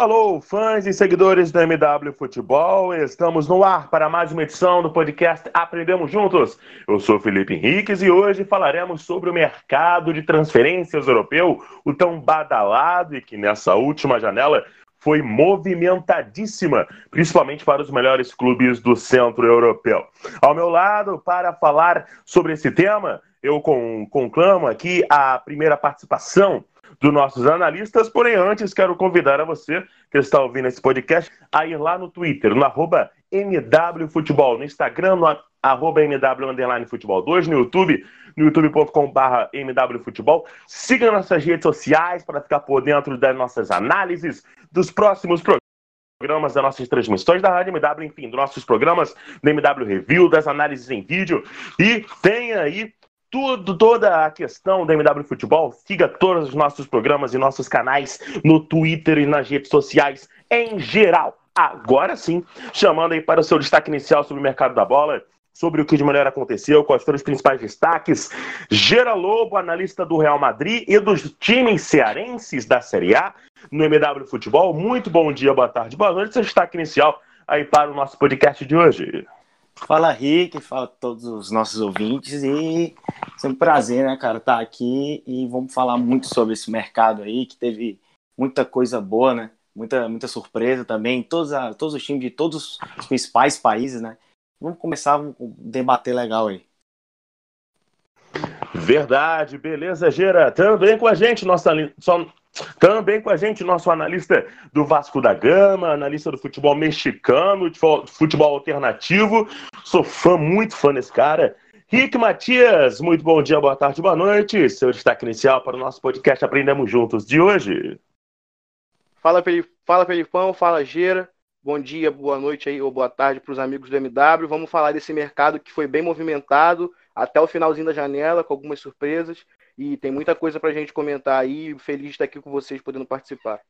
Alô, fãs e seguidores do MW Futebol, estamos no ar para mais uma edição do podcast Aprendemos Juntos. Eu sou Felipe Henriques e hoje falaremos sobre o mercado de transferências europeu, o tão badalado e que nessa última janela foi movimentadíssima, principalmente para os melhores clubes do centro europeu. Ao meu lado, para falar sobre esse tema, eu conclamo aqui a primeira participação dos nossos analistas. Porém, antes, quero convidar a você que está ouvindo esse podcast a ir lá no Twitter, no arroba MWFutebol, no Instagram, no arroba MW Futebol 2, no YouTube, no youtube.com.br MWFutebol. Siga nossas redes sociais para ficar por dentro das nossas análises, dos próximos programas das nossas transmissões da Rádio MW, enfim, dos nossos programas do MW Review, das análises em vídeo. E tem aí tudo, toda a questão da MW Futebol, siga todos os nossos programas e nossos canais no Twitter e nas redes sociais em geral. Agora sim, chamando aí para o seu destaque inicial sobre o mercado da bola, sobre o que de melhor aconteceu, quais foram os principais destaques. Gera Lobo, analista do Real Madrid e dos times cearenses da Série A no MW Futebol. Muito bom dia, boa tarde, boa noite. Seu destaque inicial aí para o nosso podcast de hoje. Fala Rick, fala todos os nossos ouvintes e é um prazer, né, cara, estar tá aqui e vamos falar muito sobre esse mercado aí que teve muita coisa boa, né? Muita, muita surpresa também, todos, a, todos os times de todos os principais países, né? Vamos começar a debater legal aí. Verdade, beleza, Gera. Também com a gente, nossa, também com a gente, nosso analista do Vasco da Gama, analista do futebol mexicano, futebol alternativo. Sou fã, muito fã desse cara. Rick Matias, muito bom dia, boa tarde, boa noite. Seu destaque inicial para o nosso podcast Aprendemos Juntos de hoje. Fala, fala Felipão, fala Gera. Bom dia, boa noite aí, ou boa tarde para os amigos do MW. Vamos falar desse mercado que foi bem movimentado até o finalzinho da janela, com algumas surpresas. E tem muita coisa para a gente comentar aí. Feliz de estar aqui com vocês podendo participar.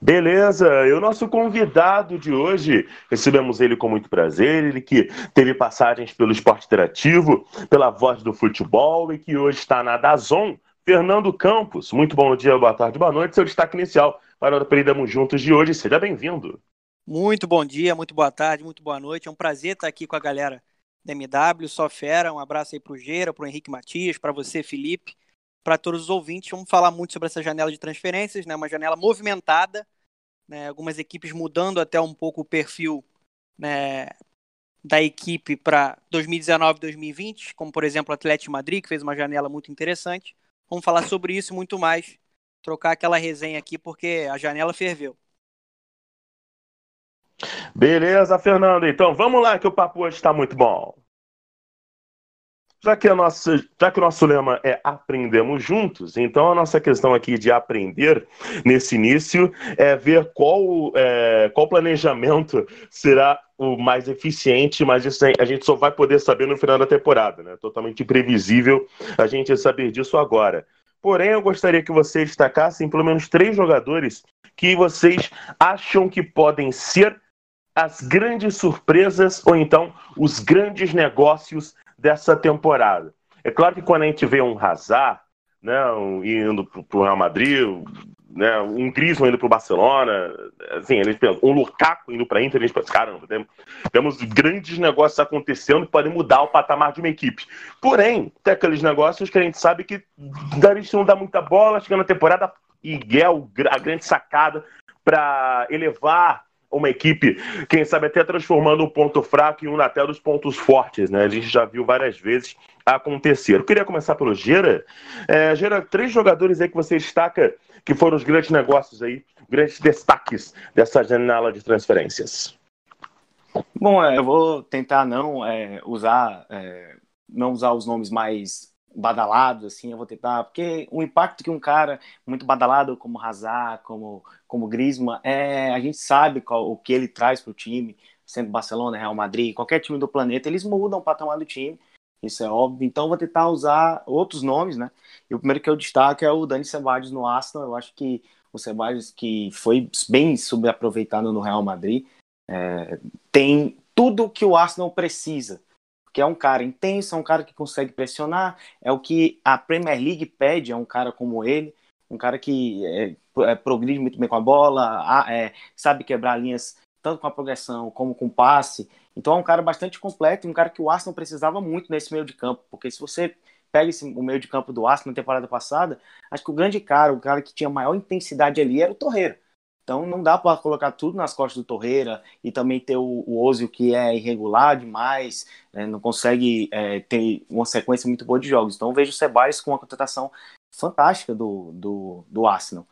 Beleza, e o nosso convidado de hoje, recebemos ele com muito prazer, ele que teve passagens pelo esporte interativo, pela voz do futebol e que hoje está na Dazon, Fernando Campos. Muito bom dia, boa tarde, boa noite. Seu destaque inicial para o Aprendamos Juntos de hoje, seja bem-vindo. Muito bom dia, muito boa tarde, muito boa noite. É um prazer estar aqui com a galera da MW, só fera. Um abraço aí para o Gera, para o Henrique Matias, para você, Felipe, para todos os ouvintes. Vamos falar muito sobre essa janela de transferências, né? Uma janela movimentada, né? Algumas equipes mudando até um pouco o perfil, né? Da equipe para 2019 2020, como por exemplo o Atlético Madrid, que fez uma janela muito interessante. Vamos falar sobre isso muito mais. Trocar aquela resenha aqui, porque a janela ferveu. Beleza, Fernando. Então vamos lá, que o papo hoje está muito bom. Já que, a nossa, já que o nosso lema é aprendemos juntos, então a nossa questão aqui de aprender nesse início é ver qual, é, qual planejamento será o mais eficiente, mas isso a gente só vai poder saber no final da temporada, né? Totalmente imprevisível a gente saber disso agora. Porém, eu gostaria que vocês destacassem pelo menos três jogadores que vocês acham que podem ser as grandes surpresas ou então os grandes negócios dessa temporada. É claro que quando a gente vê um Hazard né, indo para o Real Madrid, né, um Griezmann indo para o Barcelona, assim, eles pensam, um Lukaku indo para a Inter, a gente pensa, caramba, temos, temos grandes negócios acontecendo que podem mudar o patamar de uma equipe. Porém, tem aqueles negócios que a gente sabe que eles não dá muita bola, chegando na temporada, e é a grande sacada para elevar uma equipe, quem sabe até transformando um ponto fraco em um até dos pontos fortes, né? A gente já viu várias vezes acontecer. Eu queria começar pelo Gera. É, Gera, três jogadores aí que você destaca que foram os grandes negócios aí, grandes destaques dessa janela de transferências. Bom, é, eu vou tentar não é, usar, é, não usar os nomes mais badalados, assim, eu vou tentar, porque o impacto que um cara muito badalado como Hazard, como como Griezmann, é, a gente sabe qual, o que ele traz para o time, sendo Barcelona, Real Madrid, qualquer time do planeta, eles mudam o patamar do time. isso é óbvio. Então vou tentar usar outros nomes, né? E o primeiro que eu destaco é o Dani Ceballos no Arsenal. Eu acho que o Ceballos, que foi bem subaproveitado no Real Madrid, é, tem tudo que o Arsenal precisa. Que é um cara intenso, é um cara que consegue pressionar, é o que a Premier League pede, é um cara como ele, um cara que é, é, progride muito bem com a bola, é, sabe quebrar linhas tanto com a progressão como com o passe. Então é um cara bastante completo, um cara que o Arsenal precisava muito nesse meio de campo, porque se você pega esse, o meio de campo do Arsenal na temporada passada, acho que o grande cara, o cara que tinha maior intensidade ali era o Torreira. Então não dá para colocar tudo nas costas do Torreira e também ter o, o que é irregular demais, né, não consegue é, ter uma sequência muito boa de jogos. Então vejo o Ceballos com uma contratação fantástica do, do, do Arsenal.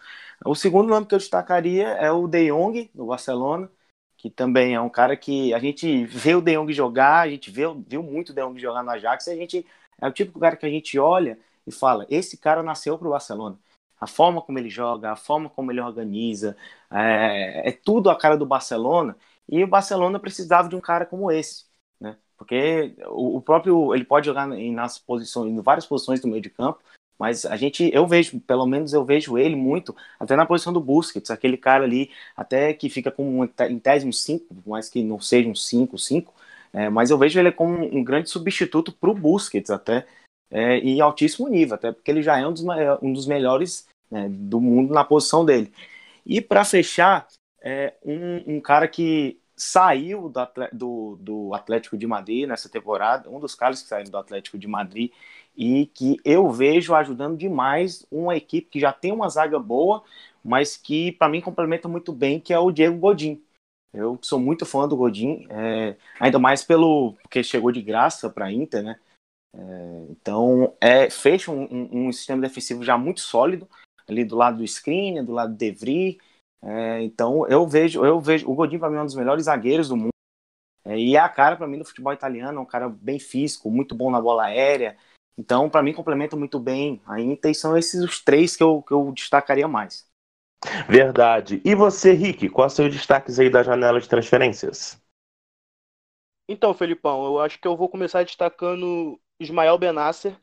O segundo nome que eu destacaria é o De Jong, do Barcelona, que também é um cara que a gente vê o De Jong jogar, a gente vê, viu muito o De Jong jogar no Ajax, e a gente é o tipo de cara que a gente olha e fala, esse cara nasceu para o Barcelona a forma como ele joga, a forma como ele organiza, é, é, tudo a cara do Barcelona. E o Barcelona precisava de um cara como esse, né? Porque o, o próprio ele pode jogar em, nas posições, em várias posições do meio de campo, mas a gente, eu vejo, pelo menos eu vejo ele muito, até na posição do Busquets, aquele cara ali, até que fica com em tese um 5, mais que não seja um 5, 5, é, mas eu vejo ele como um grande substituto para o Busquets até, é, em altíssimo nível, até porque ele já é um dos, um dos melhores né, do mundo na posição dele. E para fechar, é um, um, cara que saiu do, do, do, Atlético de Madrid nessa temporada, um dos caras que saíram do Atlético de Madrid e que eu vejo ajudando demais uma equipe que já tem uma zaga boa, mas que para mim complementa muito bem, que é o Diego Godin. Eu sou muito fã do Godin, é, ainda mais pelo porque chegou de graça para a Inter, né? É, então é, fecha um, um, um sistema defensivo já muito sólido ali do lado do Screen, do lado do Devry. É, então eu vejo, eu vejo o Godinho para mim é um dos melhores zagueiros do mundo. É, e é a cara para mim do futebol italiano, é um cara bem físico, muito bom na bola aérea. Então, para mim, complementa muito bem a Inter e são esses os três que eu, que eu destacaria mais. Verdade. E você, Rick, quais são os destaques aí da janela de transferências? Então, Felipão, eu acho que eu vou começar destacando Ismael Benasser,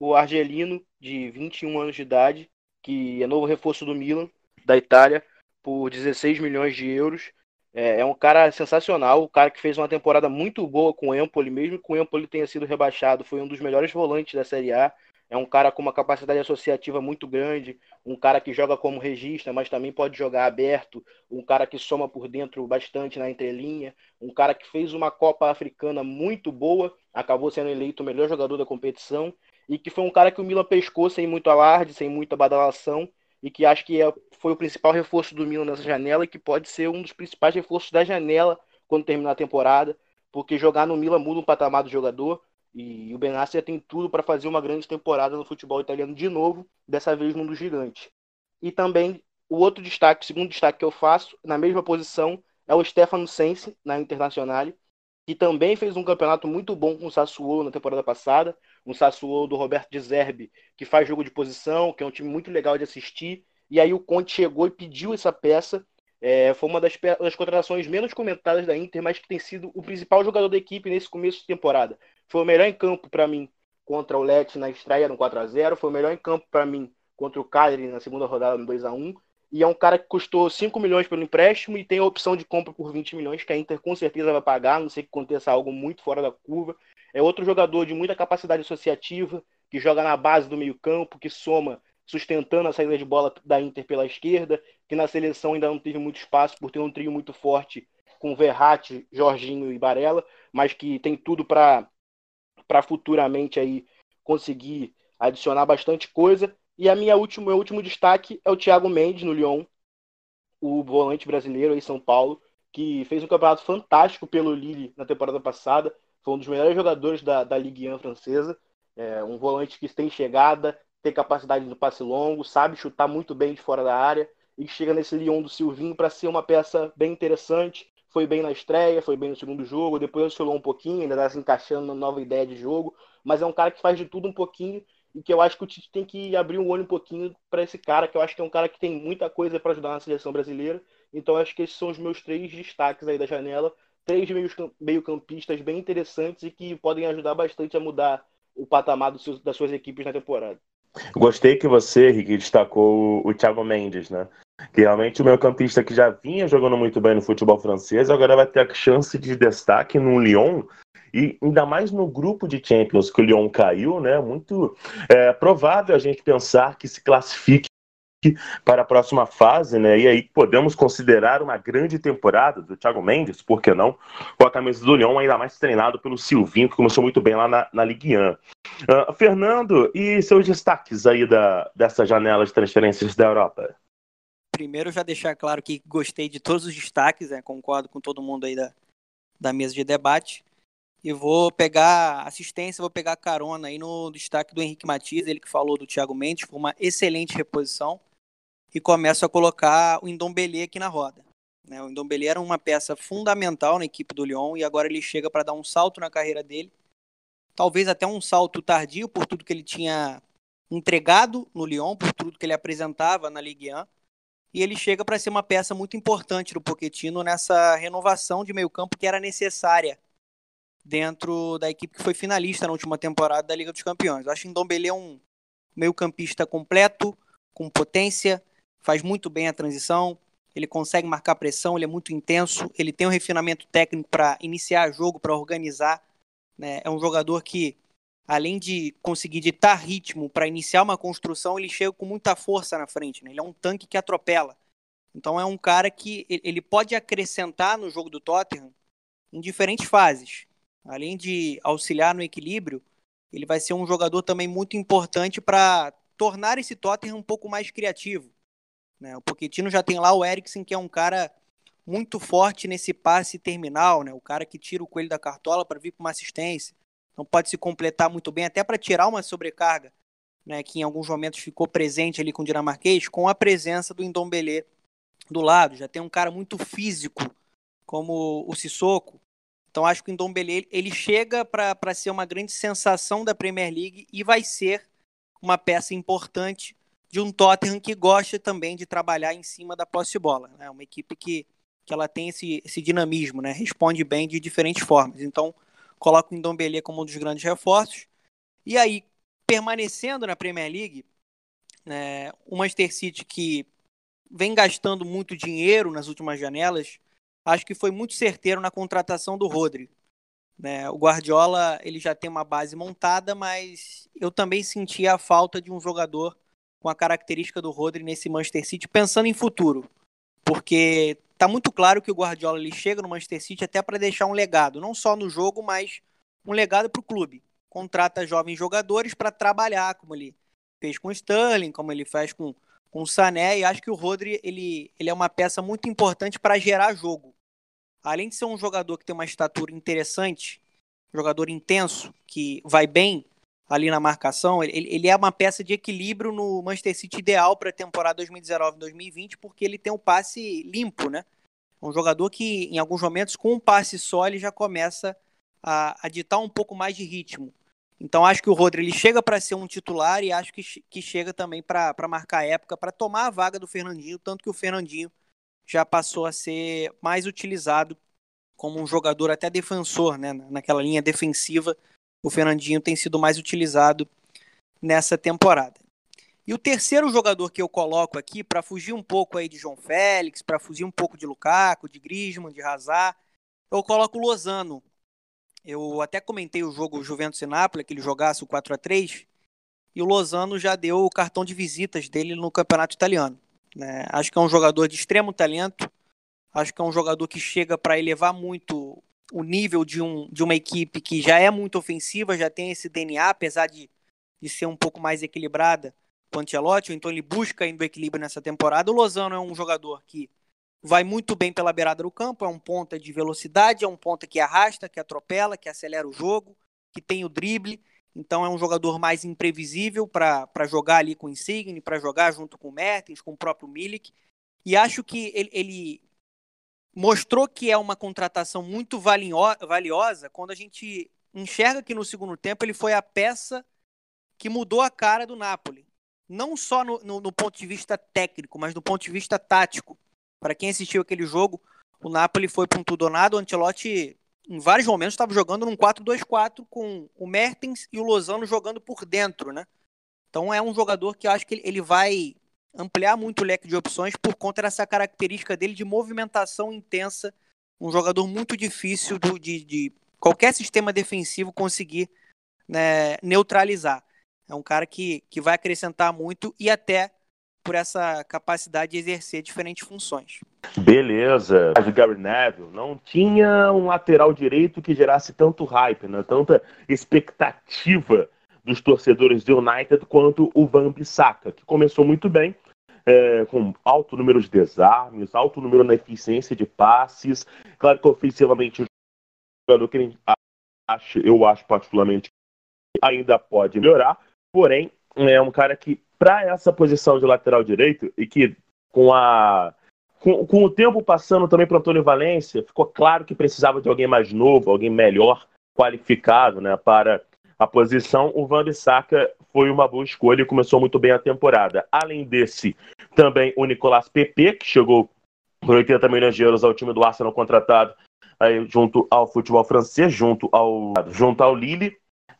o argelino de 21 anos de idade, que é novo reforço do Milan, da Itália, por 16 milhões de euros. É, é um cara sensacional, o cara que fez uma temporada muito boa com o Empoli, mesmo que o Empoli tenha sido rebaixado, foi um dos melhores volantes da Série A. É um cara com uma capacidade associativa muito grande, um cara que joga como regista, mas também pode jogar aberto, um cara que soma por dentro bastante na entrelinha, um cara que fez uma Copa Africana muito boa, acabou sendo eleito o melhor jogador da competição e que foi um cara que o Milan pescou sem muito alarde, sem muita badalação, e que acho que é, foi o principal reforço do Milan nessa janela e que pode ser um dos principais reforços da janela quando terminar a temporada, porque jogar no Milan muda um patamar do jogador, e o Benassia tem tudo para fazer uma grande temporada no futebol italiano de novo, dessa vez num dos gigantes. E também o outro destaque, o segundo destaque que eu faço, na mesma posição, é o Stefano Sensi, na Internazionale, que também fez um campeonato muito bom com o Sassuolo na temporada passada, um Sassuolo do Roberto de que faz jogo de posição, que é um time muito legal de assistir, e aí o Conte chegou e pediu essa peça, é, foi uma das, das contratações menos comentadas da Inter, mas que tem sido o principal jogador da equipe nesse começo de temporada. Foi o melhor em campo para mim contra o Lecce na estreia no 4 a 0 foi o melhor em campo para mim contra o Cagliari na segunda rodada no 2 a 1 e é um cara que custou 5 milhões pelo empréstimo e tem a opção de compra por 20 milhões, que a Inter com certeza vai pagar, não sei que aconteça algo muito fora da curva. É outro jogador de muita capacidade associativa, que joga na base do meio-campo, que soma sustentando a saída de bola da Inter pela esquerda, que na seleção ainda não teve muito espaço por ter um trio muito forte com Verratti, Jorginho e Barella, mas que tem tudo para futuramente aí conseguir adicionar bastante coisa. E a minha última, meu último destaque é o Thiago Mendes no Lyon, o volante brasileiro em São Paulo, que fez um campeonato fantástico pelo Lille na temporada passada. Foi um dos melhores jogadores da, da Ligue 1 francesa. É um volante que tem chegada, tem capacidade no passe longo, sabe chutar muito bem de fora da área e chega nesse Lyon do Silvinho para ser uma peça bem interessante. Foi bem na estreia, foi bem no segundo jogo, depois oscilou um pouquinho, ainda está se encaixando na nova ideia de jogo, mas é um cara que faz de tudo um pouquinho e que eu acho que o Tite tem que abrir um olho um pouquinho para esse cara, que eu acho que é um cara que tem muita coisa para ajudar na seleção brasileira. Então acho que esses são os meus três destaques aí da janela, três meio-campistas bem interessantes e que podem ajudar bastante a mudar o patamar das suas equipes na temporada. Gostei que você, Henrique, destacou o Thiago Mendes, né? Que realmente o meu campista que já vinha jogando muito bem no futebol francês, agora vai ter a chance de destaque no Lyon. E ainda mais no grupo de Champions que o Lyon caiu, né? Muito é, provável a gente pensar que se classifique para a próxima fase, né? E aí podemos considerar uma grande temporada do Thiago Mendes, por que não? Com a camisa do Lyon, ainda mais treinado pelo Silvinho, que começou muito bem lá na, na Ligue 1. Uh, Fernando, e seus destaques aí da, dessa janela de transferências da Europa? Primeiro, já deixar claro que gostei de todos os destaques, né? concordo com todo mundo aí da, da mesa de debate. E vou pegar assistência, vou pegar carona aí no destaque do Henrique Matias, ele que falou do Thiago Mendes, foi uma excelente reposição e começo a colocar o Indombele aqui na roda. Né? O Indombele era uma peça fundamental na equipe do Lyon e agora ele chega para dar um salto na carreira dele. Talvez até um salto tardio por tudo que ele tinha entregado no Lyon, por tudo que ele apresentava na Ligue 1. E ele chega para ser uma peça muito importante do Pochettino nessa renovação de meio-campo que era necessária dentro da equipe que foi finalista na última temporada da Liga dos Campeões. Eu acho que Ndombele é um meio-campista completo, com potência, faz muito bem a transição, ele consegue marcar pressão, ele é muito intenso, ele tem um refinamento técnico para iniciar jogo, para organizar. Né? É um jogador que, além de conseguir ditar ritmo para iniciar uma construção, ele chega com muita força na frente. Né? Ele é um tanque que atropela. Então é um cara que ele pode acrescentar no jogo do Tottenham em diferentes fases. Além de auxiliar no equilíbrio, ele vai ser um jogador também muito importante para tornar esse Tottenham um pouco mais criativo. Né? O Pochettino já tem lá o Eriksen, que é um cara muito forte nesse passe terminal, né? o cara que tira o coelho da cartola para vir com uma assistência. Então pode se completar muito bem, até para tirar uma sobrecarga, né? que em alguns momentos ficou presente ali com o dinamarquês, com a presença do Indombele do lado. Já tem um cara muito físico, como o Sissoko. Então acho que o Indombele ele chega para ser uma grande sensação da Premier League e vai ser uma peça importante de um Tottenham que gosta também de trabalhar em cima da posse de bola. É né? uma equipe que, que ela tem esse, esse dinamismo, né? responde bem de diferentes formas. Então, coloco o Ndombele como um dos grandes reforços. E aí, permanecendo na Premier League, né, o Manchester City que vem gastando muito dinheiro nas últimas janelas, acho que foi muito certeiro na contratação do Rodri. Né? O Guardiola ele já tem uma base montada, mas eu também sentia a falta de um jogador com a característica do Rodri nesse Manchester City, pensando em futuro. Porque tá muito claro que o Guardiola ele chega no Manchester City até para deixar um legado, não só no jogo, mas um legado para o clube. Contrata jovens jogadores para trabalhar, como ele fez com o Sterling, como ele faz com, com o Sané, e acho que o Rodri ele, ele é uma peça muito importante para gerar jogo. Além de ser um jogador que tem uma estatura interessante, jogador intenso, que vai bem, ali na marcação, ele, ele é uma peça de equilíbrio no Manchester City ideal para a temporada 2019-2020, porque ele tem um passe limpo, né? Um jogador que, em alguns momentos, com um passe só, ele já começa a, a ditar um pouco mais de ritmo. Então, acho que o Rodri ele chega para ser um titular e acho que, que chega também para marcar época, para tomar a vaga do Fernandinho, tanto que o Fernandinho já passou a ser mais utilizado como um jogador até defensor, né? Naquela linha defensiva o Fernandinho tem sido mais utilizado nessa temporada. E o terceiro jogador que eu coloco aqui, para fugir um pouco aí de João Félix, para fugir um pouco de Lukaku, de Griezmann, de Hazard, eu coloco o Lozano. Eu até comentei o jogo Juventus e Nápoles, aquele jogaço 4 a 3 e o Lozano já deu o cartão de visitas dele no campeonato italiano. Né? Acho que é um jogador de extremo talento, acho que é um jogador que chega para elevar muito o nível de, um, de uma equipe que já é muito ofensiva, já tem esse DNA, apesar de, de ser um pouco mais equilibrada com o Ancelotti, então ele busca ainda o equilíbrio nessa temporada. O Lozano é um jogador que vai muito bem pela beirada do campo, é um ponta de velocidade, é um ponta que arrasta, que atropela, que acelera o jogo, que tem o drible, então é um jogador mais imprevisível para jogar ali com o Insigne, para jogar junto com o Mertens, com o próprio Milik. E acho que ele, ele, mostrou que é uma contratação muito valiosa quando a gente enxerga que no segundo tempo ele foi a peça que mudou a cara do Napoli. Não só no, no, no ponto de vista técnico, mas do ponto de vista tático. Para quem assistiu aquele jogo, o Napoli foi para um tudo ou nada, o Ancelotti em vários momentos estava jogando num 4-2-4 com o Mertens e o Lozano jogando por dentro, né? Então é um jogador que eu acho que ele vai ampliar muito o leque de opções por conta dessa característica dele de movimentação intensa, um jogador muito difícil do, de, de qualquer sistema defensivo conseguir né, neutralizar. É um cara que, que vai acrescentar muito e até por essa capacidade de exercer diferentes funções. Beleza. O Gary Neville não tinha um lateral direito que gerasse tanto hype, né? tanta expectativa dos torcedores do United quanto o Van Bissaka, que começou muito bem, é, com alto número de desarmes, alto número na eficiência de passes. Claro que ofensivamente o jogador que acho, eu acho particularmente ainda pode melhorar, porém é um cara que para essa posição de lateral direito e que com a com, com o tempo passando também para Antônio Valência, ficou claro que precisava de alguém mais novo, alguém melhor qualificado, né, para a posição. O Van Bissaka foi uma boa escolha e começou muito bem a temporada. Além desse, também o Nicolas Pepe, que chegou por 80 milhões de euros ao time do Arsenal contratado aí, junto ao futebol francês, junto ao, junto ao Lille.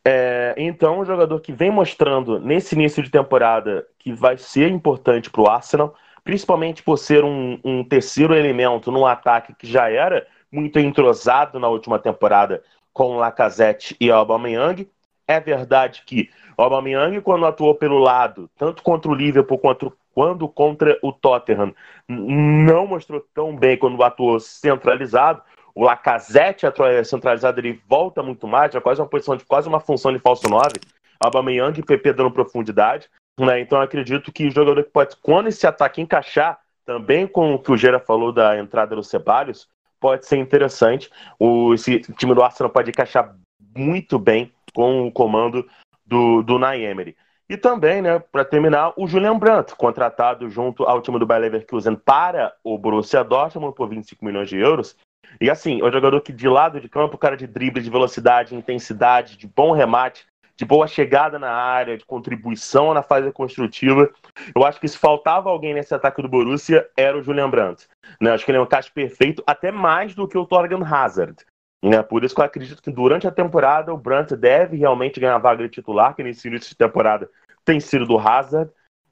É, então, um jogador que vem mostrando nesse início de temporada que vai ser importante para o Arsenal, principalmente por ser um, um, terceiro elemento no ataque que já era muito entrosado na última temporada com Lacazette e Aubameyang. É verdade que Aubameyang, quando atuou pelo lado, tanto contra o Liverpool quanto quando contra o Tottenham, não mostrou tão bem quando atuou centralizado, o Lacazette centralizado ele volta muito mais, é quase uma posição de quase uma função de falso 9. Aubameyang e PP dando profundidade, né? Então acredito que o jogador que pode quando esse ataque encaixar, também com o que o Gera falou da entrada do Ceballos, pode ser interessante. O esse time do Arsenal pode encaixar muito bem com o comando do do Naemery. E também, né, para terminar, o Julian Brandt, contratado junto ao time do Bayer Leverkusen para o Borussia Dortmund por 25 milhões de euros. E assim, é um jogador que de lado de campo, cara de drible, de velocidade, intensidade, de bom remate, de boa chegada na área, de contribuição na fase construtiva. Eu acho que se faltava alguém nesse ataque do Borussia, era o Julian Brandt. Né? Acho que ele é um caixa perfeito, até mais do que o Torgan Hazard. Né? Por isso que eu acredito que durante a temporada o Brandt deve realmente ganhar a vaga de titular, que nesse início de temporada tem sido do Hazard.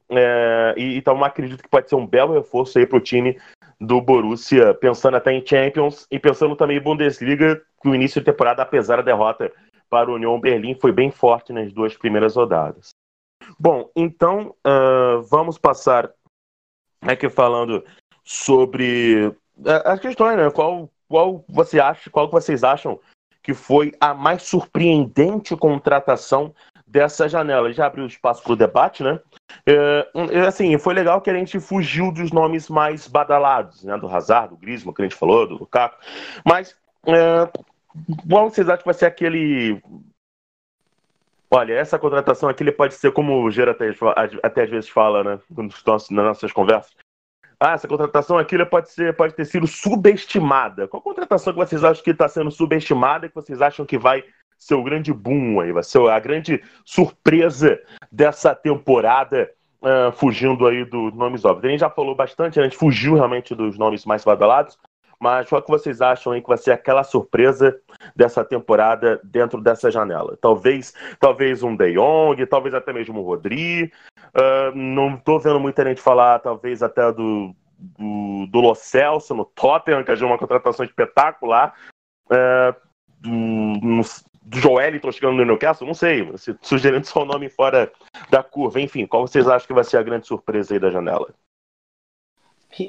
É, e, então acredito que pode ser um belo reforço aí para o time do Borussia, pensando até em Champions e pensando também em Bundesliga, que o início de temporada, apesar da derrota para o Union Berlim, foi bem forte nas duas primeiras rodadas. Bom, então uh, vamos passar aqui falando sobre uh, as questões, né? Qual, qual você acha, qual vocês acham que foi a mais surpreendente contratação dessa janela. Já abriu espaço para o debate, né? É, assim, foi legal que a gente fugiu dos nomes mais badalados, né? Do Hazard, do Griezmann, que a gente falou, do Lukaku. Mas, é, qual vocês acham que vai ser aquele... Olha, essa contratação aqui pode ser, como o Gera até, até às vezes fala, né? Nas nossas conversas. Ah, essa contratação aqui pode, ser, pode ter sido subestimada. Qual contratação que vocês acham que está sendo subestimada e que vocês acham que vai ser o grande boom aí, vai ser a grande surpresa dessa temporada, uh, fugindo aí dos nomes óbvios. A gente já falou bastante, a gente fugiu realmente dos nomes mais badalados, mas qual que vocês acham aí que vai ser aquela surpresa dessa temporada dentro dessa janela? Talvez, talvez um De Jong, talvez até mesmo o Rodri. Uh, não estou vendo muita gente falar, talvez até do, do, do Lo Celso no Tottenham, que é uma contratação espetacular. Uh, do, do Joelito chegando no Newcastle? Não sei, sugerindo só o nome fora da curva. Enfim, qual vocês acham que vai ser a grande surpresa aí da janela?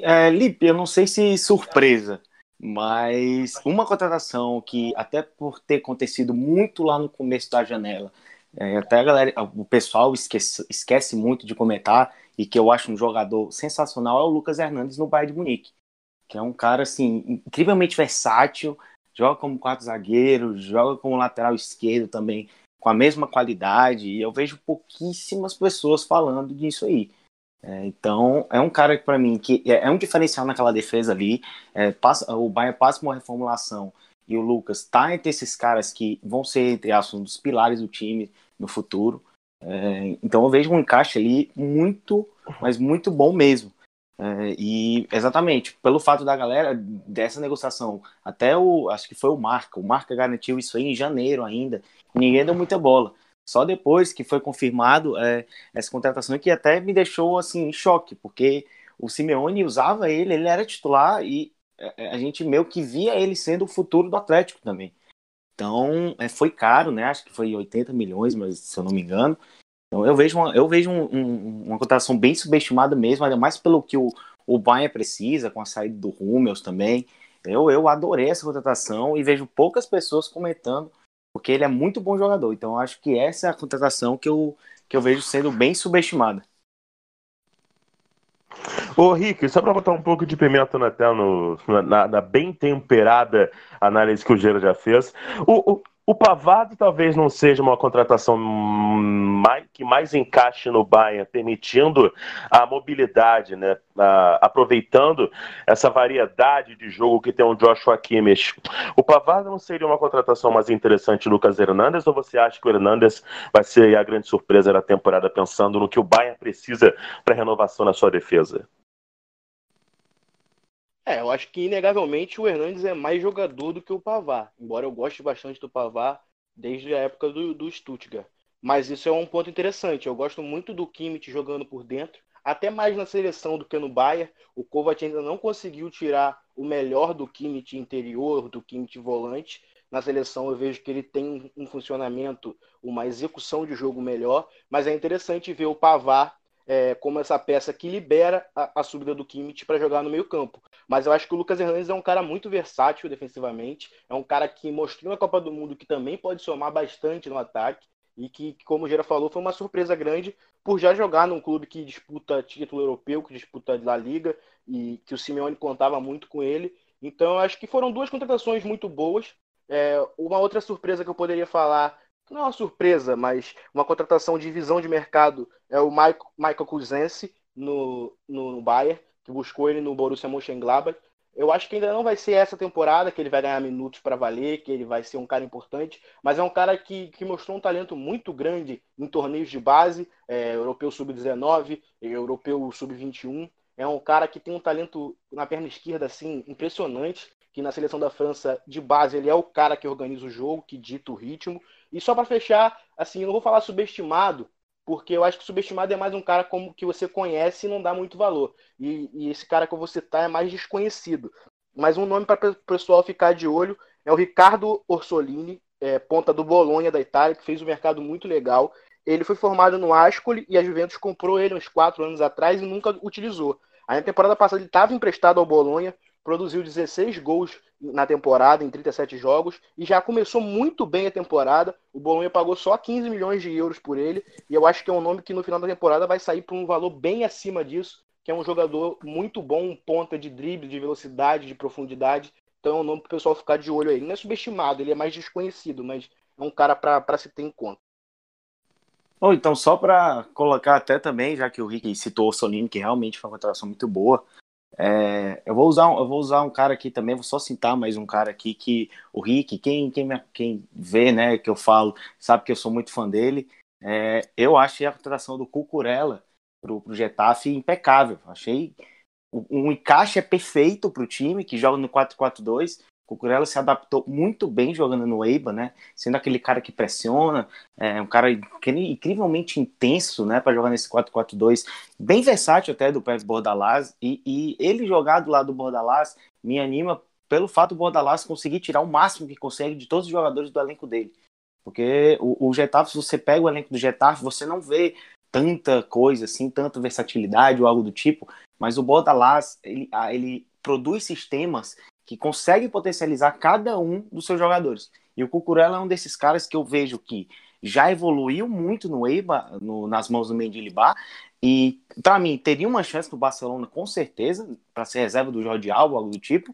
É, Lipe, eu não sei se surpresa, mas uma contratação que, até por ter acontecido muito lá no começo da janela, é, até a galera, o pessoal esquece, esquece muito de comentar, e que eu acho um jogador sensacional, é o Lucas Hernandes no Bayern de Munique, que é um cara assim incrivelmente versátil, joga como quarto zagueiro, joga como lateral esquerdo também, com a mesma qualidade, e eu vejo pouquíssimas pessoas falando disso aí. É, então, é um cara para mim que é, é, um diferencial naquela defesa ali. É, passa, o Bayern passa uma reformulação e o Lucas tá entre esses caras que vão ser, entre aspas, um dos pilares do time no futuro. É, então, eu vejo um encaixe ali muito, mas muito bom mesmo. É, e exatamente, pelo fato da galera dessa negociação, até o, acho que foi o Marca, o Marca garantiu isso aí em janeiro ainda, ninguém deu muita bola. Só depois que foi confirmado é, essa contratação que até me deixou assim em choque, porque o Simeone usava ele, ele era titular e é, a gente meio que via ele sendo o futuro do Atlético também. Então, é, foi caro, né? Acho que foi 80 milhões, mas se eu não me engano. Então eu vejo uma, eu vejo um, um, uma cotação bem subestimada mesmo, ainda mais pelo que o, o Bayern precisa, com a saída do Hummels também. Eu, eu adorei essa contratação e vejo poucas pessoas comentando, porque ele é muito bom jogador. Então eu acho que essa é a contratação que eu, que eu vejo sendo bem subestimada. Ô, Rick, só para botar um pouco de pimenta na, no, na, na, bem temperada análise que o Gera já fez, o, o, o Pavado talvez não seja uma contratação mais, que mais encaixe no Bayern, permitindo a mobilidade, né? aproveitando essa variedade de jogo que tem o Joshua Kimmich. O Pavado não seria uma contratação mais interessante Lucas Hernandes ou você acha que o Hernandes vai ser a grande surpresa da temporada pensando no que o Bayern precisa para renovação na sua defesa? É, eu acho que inegavelmente o Hernandes é mais jogador do que o Pavar, embora eu goste bastante do Pavar desde a época do, do Stuttgart. Mas isso é um ponto interessante. Eu gosto muito do Kimmich jogando por dentro, até mais na seleção do que no Bayern. O Kovac ainda não conseguiu tirar o melhor do Kimmich interior, do Kimmich volante. Na seleção eu vejo que ele tem um funcionamento, uma execução de jogo melhor, mas é interessante ver o Pavar é, como essa peça que libera a, a subida do Kimmich para jogar no meio campo. Mas eu acho que o Lucas Hernandes é um cara muito versátil defensivamente, é um cara que mostrou na Copa do Mundo que também pode somar bastante no ataque e que, como o Gera falou, foi uma surpresa grande por já jogar num clube que disputa título europeu, que disputa La Liga e que o Simeone contava muito com ele. Então, eu acho que foram duas contratações muito boas. É, uma outra surpresa que eu poderia falar não é uma surpresa, mas uma contratação de visão de mercado é o Michael, Michael Kuzense no, no, Bayern, que buscou ele no Borussia Mönchengladbach. Eu acho que ainda não vai ser essa temporada que ele vai ganhar minutos para valer, que ele vai ser um cara importante, mas é um cara que, que mostrou um talento muito grande em torneios de base, é, europeu sub-19, europeu sub-21. É um cara que tem um talento na perna esquerda assim impressionante, que na seleção da França de base ele é o cara que organiza o jogo, que dita o ritmo. E só para fechar, assim, eu não vou falar subestimado, porque eu acho que subestimado é mais um cara como que você conhece e não dá muito valor. E, e esse cara que eu vou citar é mais desconhecido. Mas um nome para o pessoal ficar de olho é o Ricardo Orsolini, é, ponta do Bolonha da Itália, que fez um mercado muito legal. Ele foi formado no Ascoli e a Juventus comprou ele uns quatro anos atrás e nunca utilizou. Aí na temporada passada ele estava emprestado ao Bolonha, produziu 16 gols na temporada, em 37 jogos, e já começou muito bem a temporada. O Bolonha pagou só 15 milhões de euros por ele, e eu acho que é um nome que no final da temporada vai sair por um valor bem acima disso, que é um jogador muito bom, ponta de drible, de velocidade, de profundidade. Então é um nome para o pessoal ficar de olho aí. Ele não é subestimado, ele é mais desconhecido, mas é um cara para se ter em conta. Ou então, só para colocar até também, já que o Rick citou o Solino, que realmente foi uma contratação muito boa, é, eu vou usar um, eu vou usar um cara aqui também, vou só citar mais um cara aqui que o Rick, quem, quem, quem vê, né, que eu falo, sabe que eu sou muito fã dele. É, eu achei a contratação do Cucurella pro, pro Getafe impecável. Achei o, um encaixe é perfeito pro time que joga no 4-4-2 Cucurella se adaptou muito bem jogando no Eiba, né? Sendo aquele cara que pressiona, é um cara incrivelmente intenso, né? Para jogar nesse 4-4-2, bem versátil até do Pérez Bordalás. E, e, ele jogar do lado do Bordalás me anima pelo fato do Bordalás conseguir tirar o máximo que consegue de todos os jogadores do elenco dele. Porque o, o Getafe, se você pega o elenco do Getafe, você não vê tanta coisa assim, tanta versatilidade ou algo do tipo, mas o Bordalás, ele, ele produz sistemas que consegue potencializar cada um dos seus jogadores. E o Cucurella é um desses caras que eu vejo que já evoluiu muito no Eibar, no, nas mãos do Mendilibar, e para mim teria uma chance no Barcelona com certeza, para ser reserva do Jordi Alba, algo do tipo,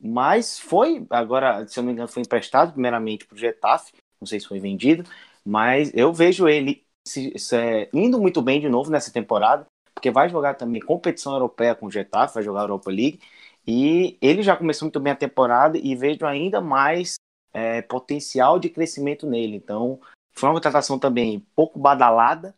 mas foi, agora, se eu não me engano, foi emprestado primeiramente para o Getafe, não sei se foi vendido, mas eu vejo ele se, se, indo muito bem de novo nessa temporada, porque vai jogar também competição europeia com o Getafe, vai jogar a Europa League, e ele já começou muito bem a temporada e vejo ainda mais é, potencial de crescimento nele. Então, foi uma contratação também pouco badalada,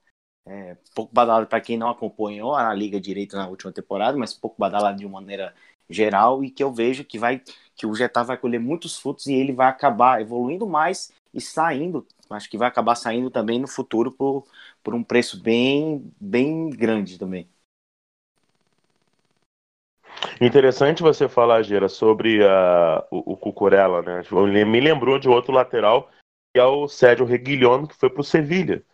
é, pouco badalado para quem não acompanhou a Liga Direito na última temporada, mas pouco badalado de uma maneira geral e que eu vejo que vai que o Getá vai colher muitos frutos e ele vai acabar evoluindo mais e saindo, acho que vai acabar saindo também no futuro por, por um preço bem bem grande também. Interessante você falar, Gera, sobre o, o Cucurella, né? Me lembrou de outro lateral, que é o Sérgio Reguilhón, que foi para o Sevilha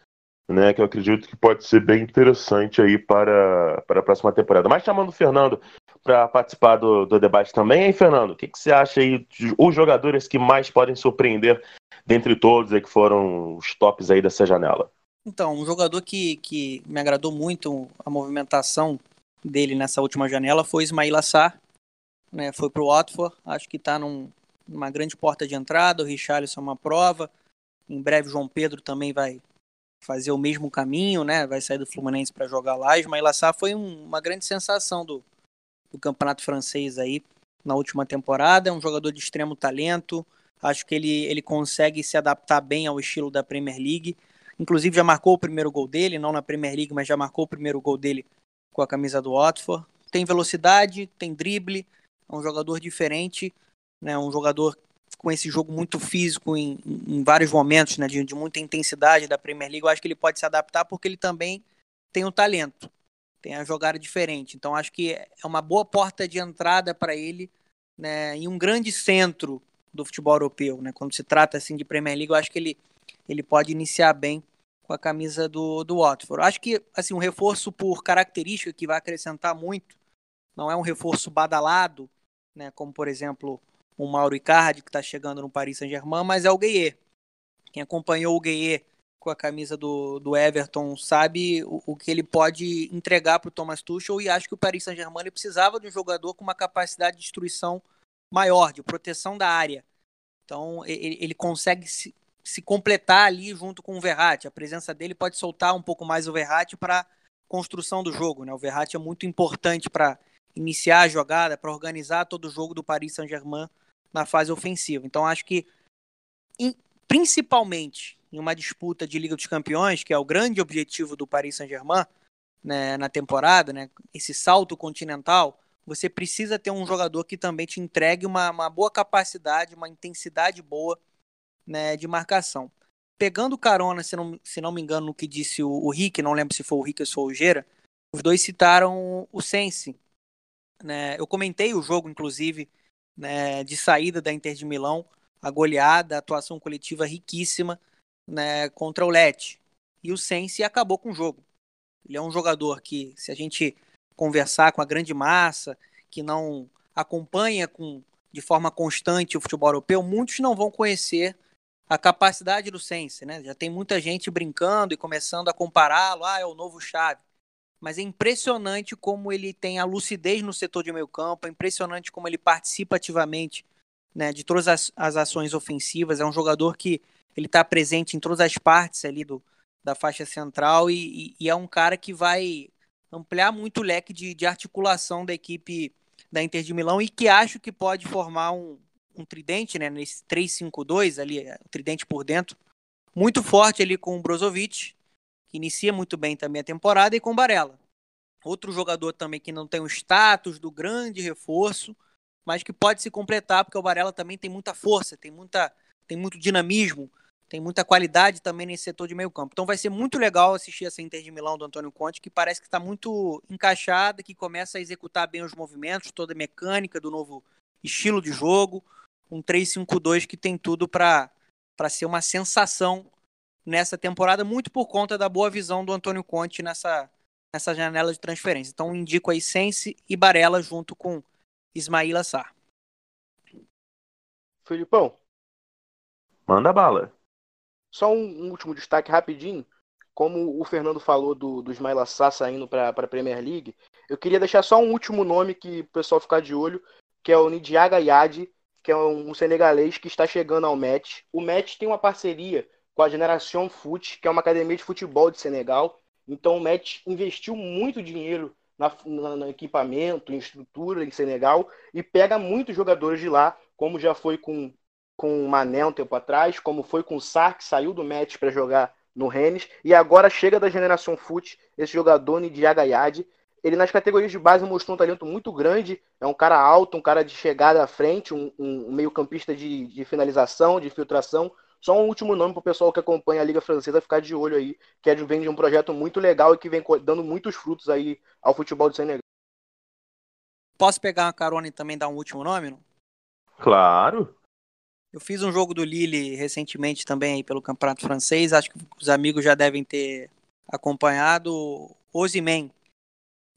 né, que eu acredito que pode ser bem interessante aí para, para a próxima temporada. Mas chamando o Fernando para participar do, do debate também, Fernando, o que, que você acha aí os jogadores que mais podem surpreender dentre todos aí que foram os tops aí dessa janela? Então, um jogador que, que me agradou muito a movimentação dele nessa última janela foi Ismail Assar, né, foi para o Watford, acho que está num, numa grande porta de entrada, o Richarlison é uma prova, em breve João Pedro também vai, fazer o mesmo caminho, né? Vai sair do Fluminense para jogar lá. Ismail Assar foi um, uma grande sensação do, do campeonato francês aí na última temporada. É um jogador de extremo talento. Acho que ele, ele consegue se adaptar bem ao estilo da Premier League. Inclusive já marcou o primeiro gol dele, não na Premier League, mas já marcou o primeiro gol dele com a camisa do Watford. Tem velocidade, tem drible, é um jogador diferente, né? Um jogador com esse jogo muito físico em, em vários momentos, né, de, de, muita intensidade da Premier League, eu acho que ele pode se adaptar porque ele também tem um talento, tem a jogada diferente. Então acho que é uma boa porta de entrada para ele né, em um grande centro do futebol europeu. Né, quando se trata assim de Premier League, eu acho que ele, ele pode iniciar bem com a camisa do, do Watford. Acho que assim um reforço por característica que vai acrescentar muito, não é um reforço badalado, né, como por exemplo o Mauro Icardi, que está chegando no Paris Saint-Germain, mas é o Gueye. Quem acompanhou o Gueye com a camisa do, do Everton sabe o, o que ele pode entregar para o Thomas Tuchel e acho que o Paris Saint-Germain precisava de um jogador com uma capacidade de destruição maior, de proteção da área. Então ele, ele consegue se, se completar ali junto com o Verratti. A presença dele pode soltar um pouco mais o Verratti para construção do jogo. Né? O Verratti é muito importante para iniciar a jogada, para organizar todo o jogo do Paris Saint-Germain na fase ofensiva. Então acho que principalmente em uma disputa de Liga dos Campeões, que é o grande objetivo do Paris Saint-Germain né, na temporada, né, esse salto continental, você precisa ter um jogador que também te entregue uma, uma boa capacidade, uma intensidade boa né, de marcação. Pegando carona, se não, se não me engano, no que disse o, o Rick, não lembro se foi o Rick ou se foi o Gera, os dois citaram o Sense. Né? Eu comentei o jogo, inclusive, né, de saída da Inter de Milão, a goleada, a atuação coletiva riquíssima né, contra o Lecce. E o Sense acabou com o jogo. Ele é um jogador que, se a gente conversar com a grande massa, que não acompanha com, de forma constante o futebol europeu, muitos não vão conhecer a capacidade do Sense. Né? Já tem muita gente brincando e começando a compará-lo. Ah, é o novo Chave mas é impressionante como ele tem a lucidez no setor de meio campo, é impressionante como ele participa ativamente né, de todas as, as ações ofensivas, é um jogador que ele está presente em todas as partes ali do, da faixa central e, e, e, é um cara que vai ampliar muito o leque de, de articulação da equipe da Inter de Milão e que acho que pode formar um, um tridente, né, nesse 3-5-2 ali, o tridente por dentro, muito forte ali com o Brozovic, que inicia muito bem também a temporada, e com Barella. Outro jogador também que não tem o status do grande reforço, mas que pode se completar, porque o Barella também tem muita força, tem, muita, tem muito dinamismo, tem muita qualidade também nesse setor de meio campo. Então vai ser muito legal assistir essa Inter de Milão do Antônio Conte, que parece que está muito encaixada, que começa a executar bem os movimentos, toda a mecânica do novo estilo de jogo, um 3-5-2 que tem tudo para ser uma sensação nessa temporada, muito por conta da boa visão do Antônio Conte nessa, nessa janela de transferência. Então indico aí Sense e Barella junto com Ismail Assar. Filipão. Manda bala. Só um, um, último destaque rapidinho. Como o Fernando falou do, do Ismail Assar saindo para a Premier League, eu queria deixar só um último nome que o pessoal ficar de olho, que é o Nidiaga Yadi, que é um senegalês que está chegando ao Met. O Met tem uma parceria com a Generação Foot, que é uma academia de futebol de Senegal. Então o Met investiu muito dinheiro na, na, no equipamento, em estrutura em Senegal e pega muitos jogadores de lá, como já foi com, com o Mané um tempo atrás, como foi com o Sar, que saiu do Met para jogar no Rennes. E agora chega da geração Foot, esse jogador Ndiaga Yad. Ele nas categorias de base mostrou um talento muito grande. É um cara alto, um cara de chegada à frente, um, um meio-campista de, de finalização, de filtração. Só um último nome para o pessoal que acompanha a Liga Francesa ficar de olho aí, que é de, vem de um projeto muito legal e que vem dando muitos frutos aí ao futebol do Senegal. Posso pegar uma carona e também dar um último nome? Não? Claro. Eu fiz um jogo do Lille recentemente também aí pelo Campeonato Francês. Acho que os amigos já devem ter acompanhado. Osimen,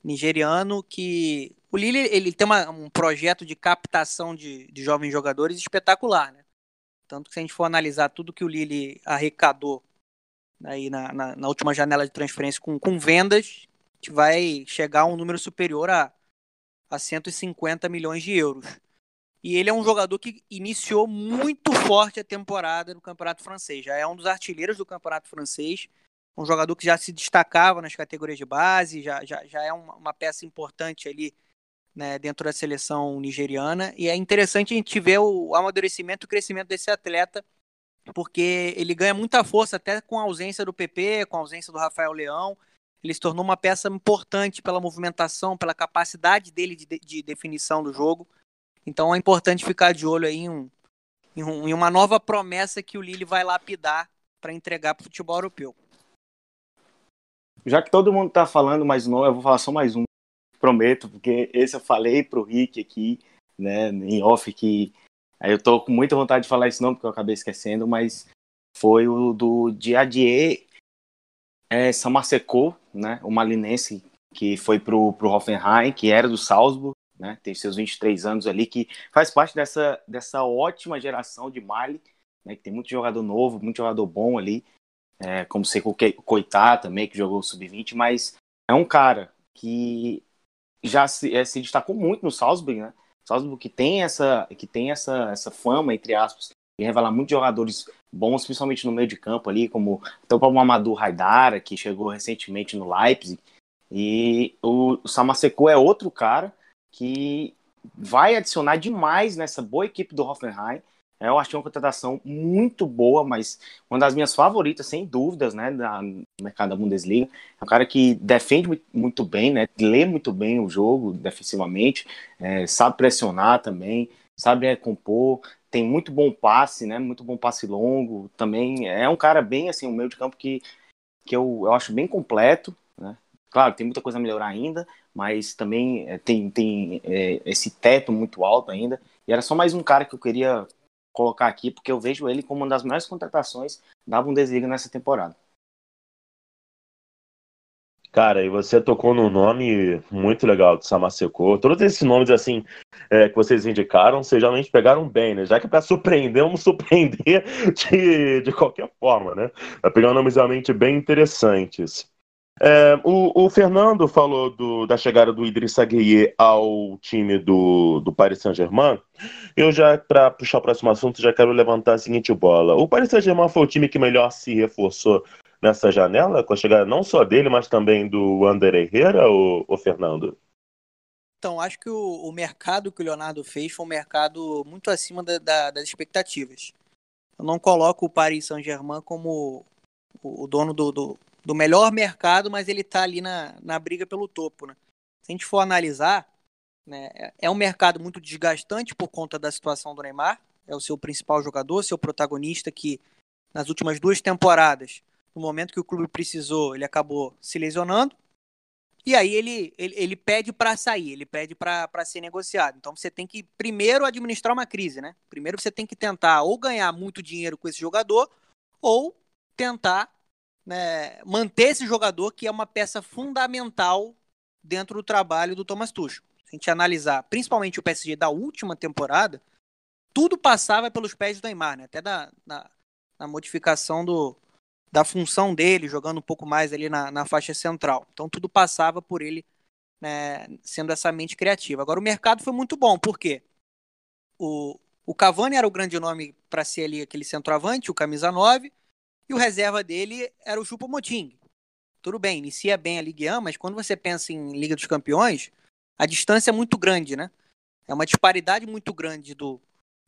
nigeriano, que o Lille ele tem uma, um projeto de captação de, de jovens jogadores espetacular, né? Tanto que se a gente for analisar tudo que o Lille arrecadou aí na, na, na última janela de transferência com, com vendas, gente vai chegar a um número superior a, a 150 milhões de euros. E ele é um jogador que iniciou muito forte a temporada no Campeonato Francês. Já é um dos artilheiros do Campeonato Francês. Um jogador que já se destacava nas categorias de base, já, já, já é uma, uma peça importante ali né, dentro da seleção nigeriana. E é interessante a gente ver o amadurecimento e o crescimento desse atleta, porque ele ganha muita força até com a ausência do PP, com a ausência do Rafael Leão. Ele se tornou uma peça importante pela movimentação, pela capacidade dele de, de definição do jogo. Então é importante ficar de olho aí em, um, em, um, uma nova promessa que o Lille vai lapidar para entregar para o futebol europeu. Já que todo mundo está falando mais um, eu vou falar só mais um, prometo, porque esse eu falei para o Rick aqui, né, em off, que aí eu tô com muita vontade de falar esse nome, porque eu acabei esquecendo, mas foi o do Diadier é, Samaseko, né, o malinense que foi pro, pro Hoffenheim, que era do Salzburg, né? Tem seus 23 anos ali, que faz parte dessa, dessa ótima geração de Mali, né? Que tem muito jogador novo, muito jogador bom ali, é, como Seco Coitá também, que jogou sub-20, mas é um cara que já se, é, se destacou muito no Salzburg, né? Salzburg que tem essa, que tem essa, essa fama, entre aspas, de revelar muitos jogadores bons, principalmente no meio de campo ali, como então, o Amadou Haidara, que chegou recentemente no Leipzig, e o, o Samaseko é outro cara que vai adicionar demais nessa boa equipe do Hoffenheim. Eu achei uma contratação muito boa, mas uma das minhas favoritas, sem dúvidas, né, no mercado da Bundesliga. É um cara que defende muito bem, né, lê muito bem o jogo defensivamente, é, sabe pressionar também, sabe é, compor, tem muito bom passe, né, muito bom passe longo. Também é um cara bem assim, um meio de campo que, que eu, eu acho bem completo, né. Claro, tem muita coisa a melhorar ainda, mas também é, tem, tem é, esse teto muito alto ainda. E era só mais um cara que eu queria colocar aqui, porque eu vejo ele como uma das melhores contratações da Bundesliga nessa temporada. Cara, e você tocou num nome muito legal do Samaseko. Todos esses nomes, assim, é, que vocês indicaram, vocês realmente pegaram bem, né? Já que é para surpreender, vamos surpreender de, de qualquer forma, né? Vai pegar nomes realmente bem interessantes. É, o, o, Fernando falou do, da chegada do Idrissa Gueye ao time do, do Paris Saint-Germain. Eu já, para puxar o próximo assunto, já quero levantar a seguinte bola. O Paris Saint-Germain foi o time que melhor se reforçou nessa janela, com a chegada não só dele, mas também do Ander Herrera, o, o Fernando? Então, acho que o, o, mercado que o Leonardo fez foi um mercado muito acima da, da, das expectativas. Eu não coloco o Paris Saint-Germain como o, o dono do, do do melhor mercado, mas ele está ali na, na briga pelo topo. Né? Se a gente for analisar, né, é um mercado muito desgastante por conta da situação do Neymar, é o seu principal jogador, seu protagonista, que nas últimas duas temporadas, no momento que o clube precisou, ele acabou se lesionando. E aí ele, ele, ele pede para sair, ele pede para ser negociado. Então você tem que primeiro administrar uma crise, né? Primeiro você tem que tentar ou ganhar muito dinheiro com esse jogador, ou tentar né, manter esse jogador que é uma peça fundamental dentro do trabalho do Thomas Tuchel. Se a gente analisar, principalmente o PSG da última temporada, tudo passava pelos pés do Neymar, né? até da, na, na modificação do, da função dele, jogando um pouco mais ali na, na faixa central. Então tudo passava por ele né, sendo essa mente criativa. Agora o mercado foi muito bom, por quê? O, o Cavani era o grande nome para ser ali aquele centroavante, o camisa 9, e o reserva dele era o Chupomoting. Tudo bem, inicia bem a Ligue 1, mas quando você pensa em Liga dos Campeões, a distância é muito grande, né? É uma disparidade muito grande do,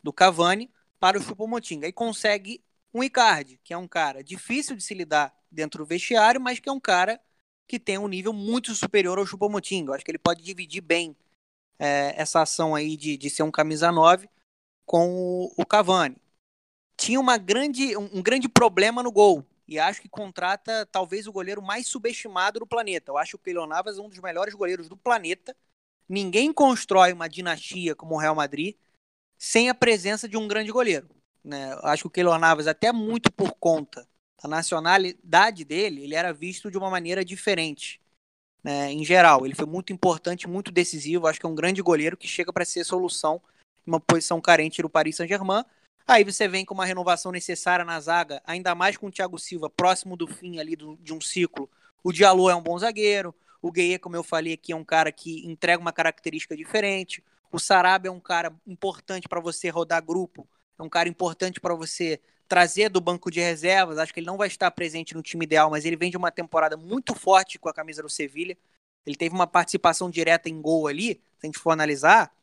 do Cavani para o Chupomoting. Aí consegue um Icardi, que é um cara difícil de se lidar dentro do vestiário, mas que é um cara que tem um nível muito superior ao Chupomotinho. Eu acho que ele pode dividir bem é, essa ação aí de, de ser um camisa 9 com o, o Cavani. Tinha uma grande, um, grande problema no gol, e acho que contrata talvez o goleiro mais subestimado do planeta. Eu acho o Keylor Navas um dos melhores goleiros do planeta. Ninguém constrói uma dinastia como o Real Madrid sem a presença de um grande goleiro. Né? Eu acho que o Keylor Navas, até muito por conta da nacionalidade dele, ele era visto de uma maneira diferente. Né? Em geral, ele foi muito importante, muito decisivo. Acho que é um grande goleiro que chega para ser solução em uma posição carente do Paris Saint-Germain. Aí você vem com uma renovação necessária na zaga, ainda mais com o Thiago Silva próximo do fim ali do, de um ciclo. O Diallo é um bom zagueiro, o Gueye, como eu falei aqui, é um cara que entrega uma característica diferente. O Sarabia é um cara importante para você rodar grupo, é um cara importante para você trazer do banco de reservas. Acho que ele não vai estar presente no time ideal, mas ele vem de uma temporada muito forte com a camisa do Sevilha. Ele teve uma participação direta em gol ali, se a gente for analisar,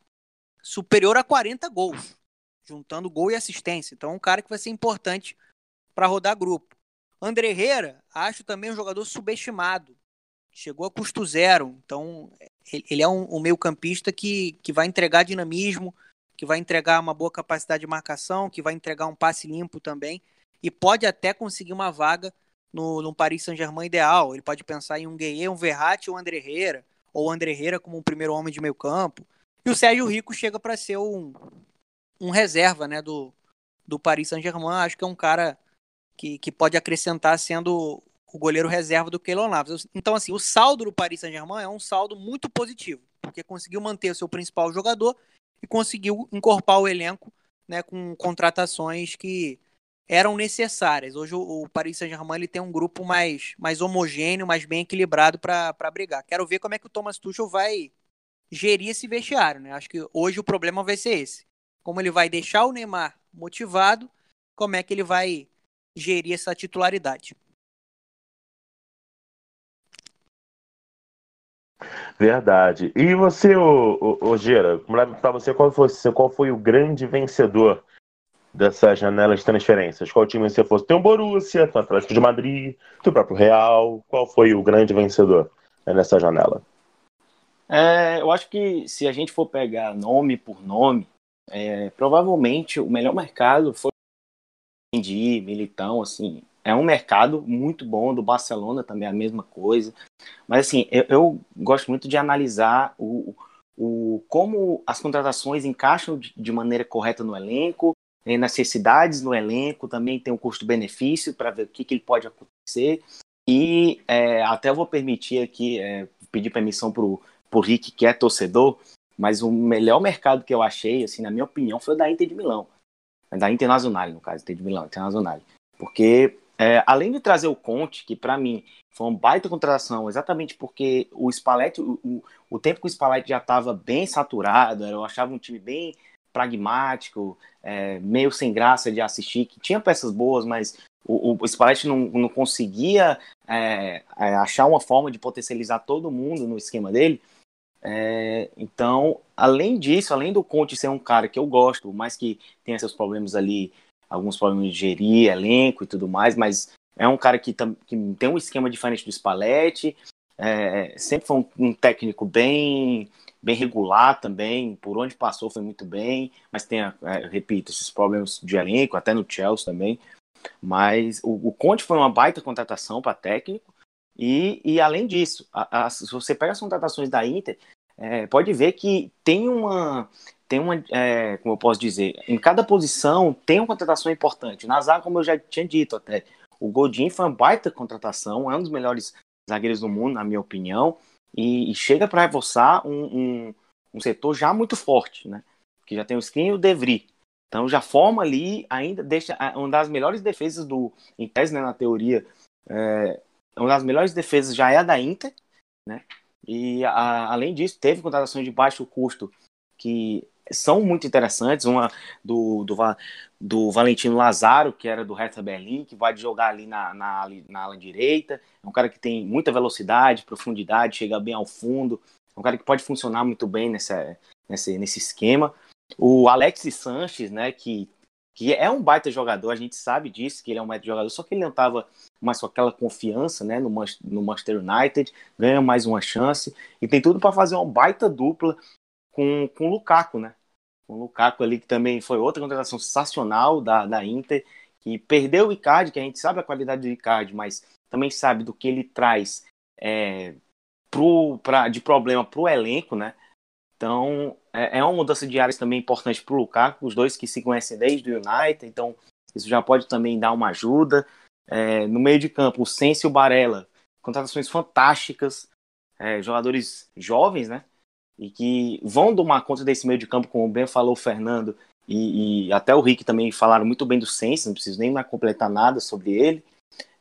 superior a 40 gols juntando gol e assistência. Então é um cara que vai ser importante para rodar grupo. André Herrera, acho também um jogador subestimado. Chegou a custo zero. Então ele é um, um meio-campista que, que vai entregar dinamismo, que vai entregar uma boa capacidade de marcação, que vai entregar um passe limpo também. E pode até conseguir uma vaga no, no Paris Saint-Germain ideal. Ele pode pensar em um Gueye, um Verratti ou um André Herrera. Ou André Herrera como um primeiro homem de meio campo. E o Sérgio Rico chega para ser um, um reserva né, do, do Paris Saint-Germain. Acho que é um cara que, que pode acrescentar sendo o goleiro reserva do Keylor Navas. Então, assim, o saldo do Paris Saint-Germain é um saldo muito positivo, porque conseguiu manter o seu principal jogador e conseguiu incorporar o elenco né, com contratações que eram necessárias. Hoje o, o Paris Saint-Germain tem um grupo mais, mais homogêneo, mais bem equilibrado para brigar. Quero ver como é que o Thomas Tuchel vai gerir esse vestiário. Né? Acho que hoje o problema vai ser esse como ele vai deixar o Neymar motivado, como é que ele vai gerir essa titularidade. Verdade. E você, ô, ô Gera, para você qual, foi, qual foi o grande vencedor dessa janela de transferências? Qual time você fosse? Tem o Borussia, tem o Atlético de Madrid, tem o próprio Real. Qual foi o grande vencedor nessa janela? É, eu acho que se a gente for pegar nome por nome, é, provavelmente o melhor mercado foi Mendy, Militão, assim, é um mercado muito bom, do Barcelona também é a mesma coisa, mas assim, eu, eu gosto muito de analisar o, o, como as contratações encaixam de, de maneira correta no elenco, necessidades no elenco, também tem um custo-benefício para ver o que, que ele pode acontecer, e é, até vou permitir aqui, é, pedir permissão para o Rick, que é torcedor, mas o melhor mercado que eu achei, assim, na minha opinião, foi o da Inter de Milão. Da Internacional, no caso, Inter de Milão, Internacional. Porque, é, além de trazer o Conte, que para mim foi uma baita contratação, exatamente porque o Spalletti, o, o, o tempo que o Spalletti já estava bem saturado, eu achava um time bem pragmático, é, meio sem graça de assistir, que tinha peças boas, mas o, o Spalletti não, não conseguia é, é achar uma forma de potencializar todo mundo no esquema dele. É, então, além disso, além do Conte ser um cara que eu gosto, mas que tem seus problemas ali, alguns problemas de gerir, elenco e tudo mais, mas é um cara que, que tem um esquema diferente do Spalletti, é, sempre foi um, um, técnico bem bem regular também, por onde passou foi muito bem, mas tem, é, repito, esses problemas de elenco, até no Chelsea também. Mas o, o Conte foi uma baita contratação para técnico, e, e além disso, a, a, se você pega as contratações da Inter, é, pode ver que tem uma, tem uma é, como eu posso dizer, em cada posição tem uma contratação importante. Na zaga, como eu já tinha dito até, o Godin foi uma baita contratação, é um dos melhores zagueiros do mundo, na minha opinião, e, e chega para reforçar um, um, um, setor já muito forte, né? Que já tem o Skin e o Devry. Então já forma ali, ainda deixa uma das melhores defesas do, em tese, né, na teoria, é, uma das melhores defesas já é a da Inter, né? E a, além disso, teve contratações de baixo custo que são muito interessantes. Uma do, do, do Valentino Lazaro, que era do Hertha Berlim, que vai jogar ali na, na, na ala direita. É um cara que tem muita velocidade, profundidade, chega bem ao fundo. É um cara que pode funcionar muito bem nessa, nesse, nesse esquema. O Alex Sanches, né, que que é um baita jogador, a gente sabe disso, que ele é um baita jogador, só que ele não estava mais com aquela confiança né, no, no Manchester United, ganha mais uma chance e tem tudo para fazer uma baita dupla com, com o Lukaku, né? Com o Lukaku ali, que também foi outra contratação sensacional da, da Inter, que perdeu o Icardi, que a gente sabe a qualidade do Icardi, mas também sabe do que ele traz é, pro, pra, de problema para o elenco, né? Então, é, é uma mudança de áreas também importante para o Lukaku, os dois que se conhecem desde o United, então isso já pode também dar uma ajuda. É, no meio de campo, o Sense e o Barella, contratações fantásticas, é, jogadores jovens, né? E que vão tomar conta desse meio de campo, como bem falou o Fernando, e, e até o Rick também falaram muito bem do Sense, não preciso nem completar nada sobre ele,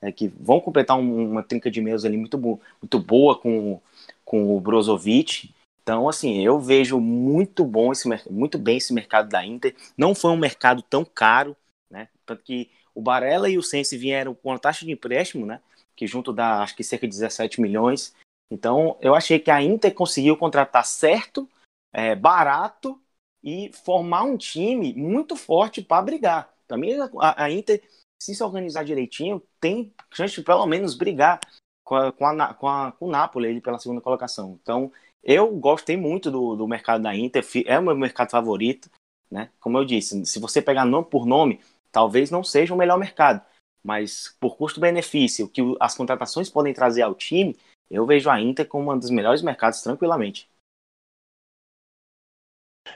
é, que vão completar um, uma trinca de meios ali muito, muito boa com, com o Brozovic. Então, assim, eu vejo muito bom esse muito bem esse mercado da Inter. Não foi um mercado tão caro, né? Tanto que o Barella e o Sense vieram com uma taxa de empréstimo, né? Que junto dá acho que cerca de 17 milhões. Então, eu achei que a Inter conseguiu contratar certo, é, barato e formar um time muito forte para brigar. Também a, a, Inter, se se organizar direitinho, tem chance de pelo menos brigar com, a, com, a, com, a, com o Napoli pela segunda colocação. Então, eu gostei muito do, do mercado da Inter, é o meu mercado favorito, né? Como eu disse, se você pegar nome por nome, talvez não seja o melhor mercado, mas por custo-benefício, o que as contratações podem trazer ao time, eu vejo a Inter como um dos melhores mercados tranquilamente.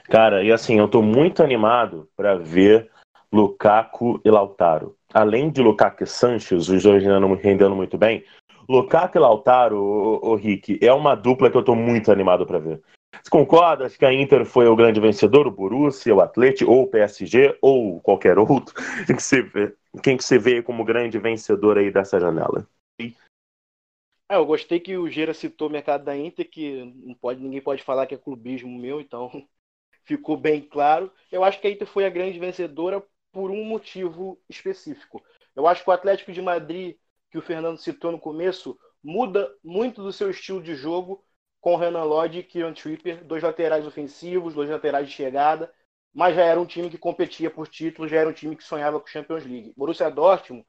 Cara, e assim, eu tô muito animado para ver Lukaku e Lautaro. Além de Lukaku e Sanches, os dois rendendo muito bem, Lukaku e Lautaro, o, o Rick, é uma dupla que eu tô muito animado para ver. Você concorda? Que a Inter foi o grande vencedor, o Borussia, o Atlético, ou o PSG, ou qualquer outro. Quem que você vê, quem que você vê como grande vencedor aí dessa janela? É, eu gostei que o Gera citou o mercado da Inter, que não pode, ninguém pode falar que é clubismo meu, então ficou bem claro. Eu acho que a Inter foi a grande vencedora por um motivo específico. Eu acho que o Atlético de Madrid que o Fernando citou no começo, muda muito do seu estilo de jogo com Renan Lodge e Kieran Tripper, dois laterais ofensivos, dois laterais de chegada, mas já era um time que competia por títulos, já era um time que sonhava com Champions League. Borussia Dortmund